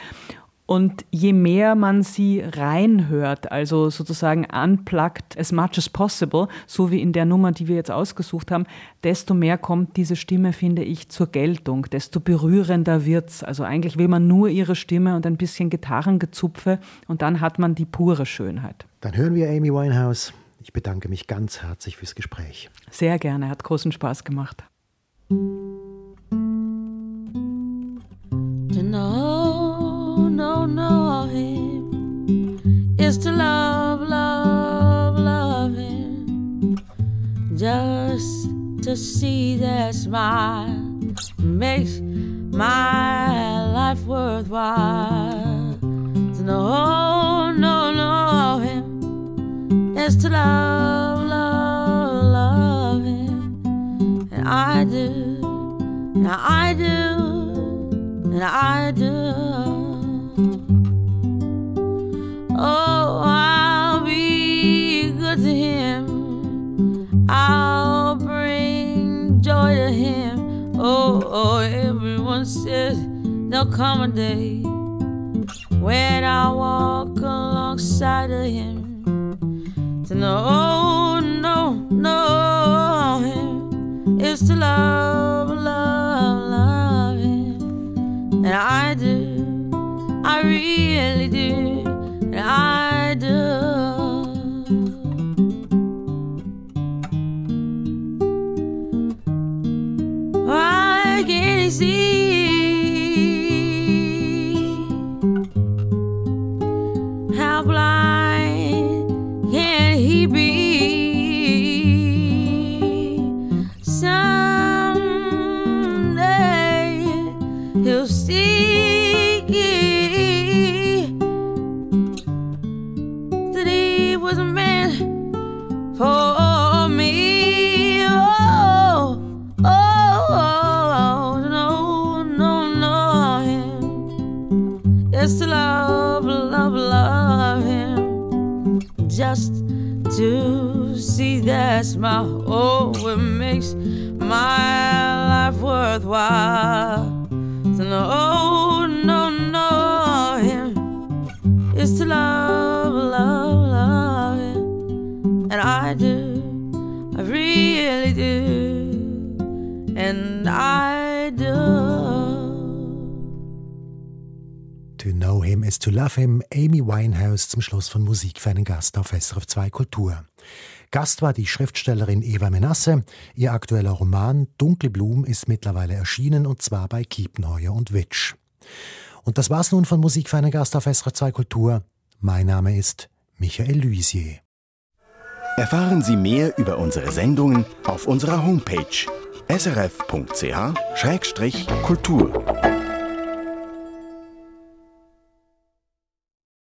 Und je mehr man sie reinhört, also sozusagen unplugged as much as possible, so wie in der Nummer, die wir jetzt ausgesucht haben, desto mehr kommt diese Stimme, finde ich, zur Geltung, desto berührender wird's. Also eigentlich will man nur ihre Stimme und ein bisschen Gitarrengezupfe und dann hat man die pure Schönheit. Dann hören wir Amy Winehouse. Ich bedanke mich ganz herzlich fürs Gespräch. Sehr gerne, hat großen Spaß gemacht. To know, know him is to love, love, love him. Just to see that smile makes my life worthwhile. To know, know, know him is to love, love, love him. And I do, and I do, and I do. Oh, I'll be good to him. I'll bring joy to him. Oh, oh, everyone says there'll come a day when I walk alongside of him. To know, oh, no, no, him is to love, love, love him. And I do, I really do, Schluss von Musik für einen Gast auf SRF 2 Kultur. Gast war die Schriftstellerin Eva Menasse. Ihr aktueller Roman Dunkelblum ist mittlerweile erschienen und zwar bei Kiepenheuer und Witsch. Und das war's nun von Musik für einen Gast auf SRF 2 Kultur. Mein Name ist Michael Luisier. Erfahren Sie mehr über unsere Sendungen auf unserer Homepage srf.ch-kultur.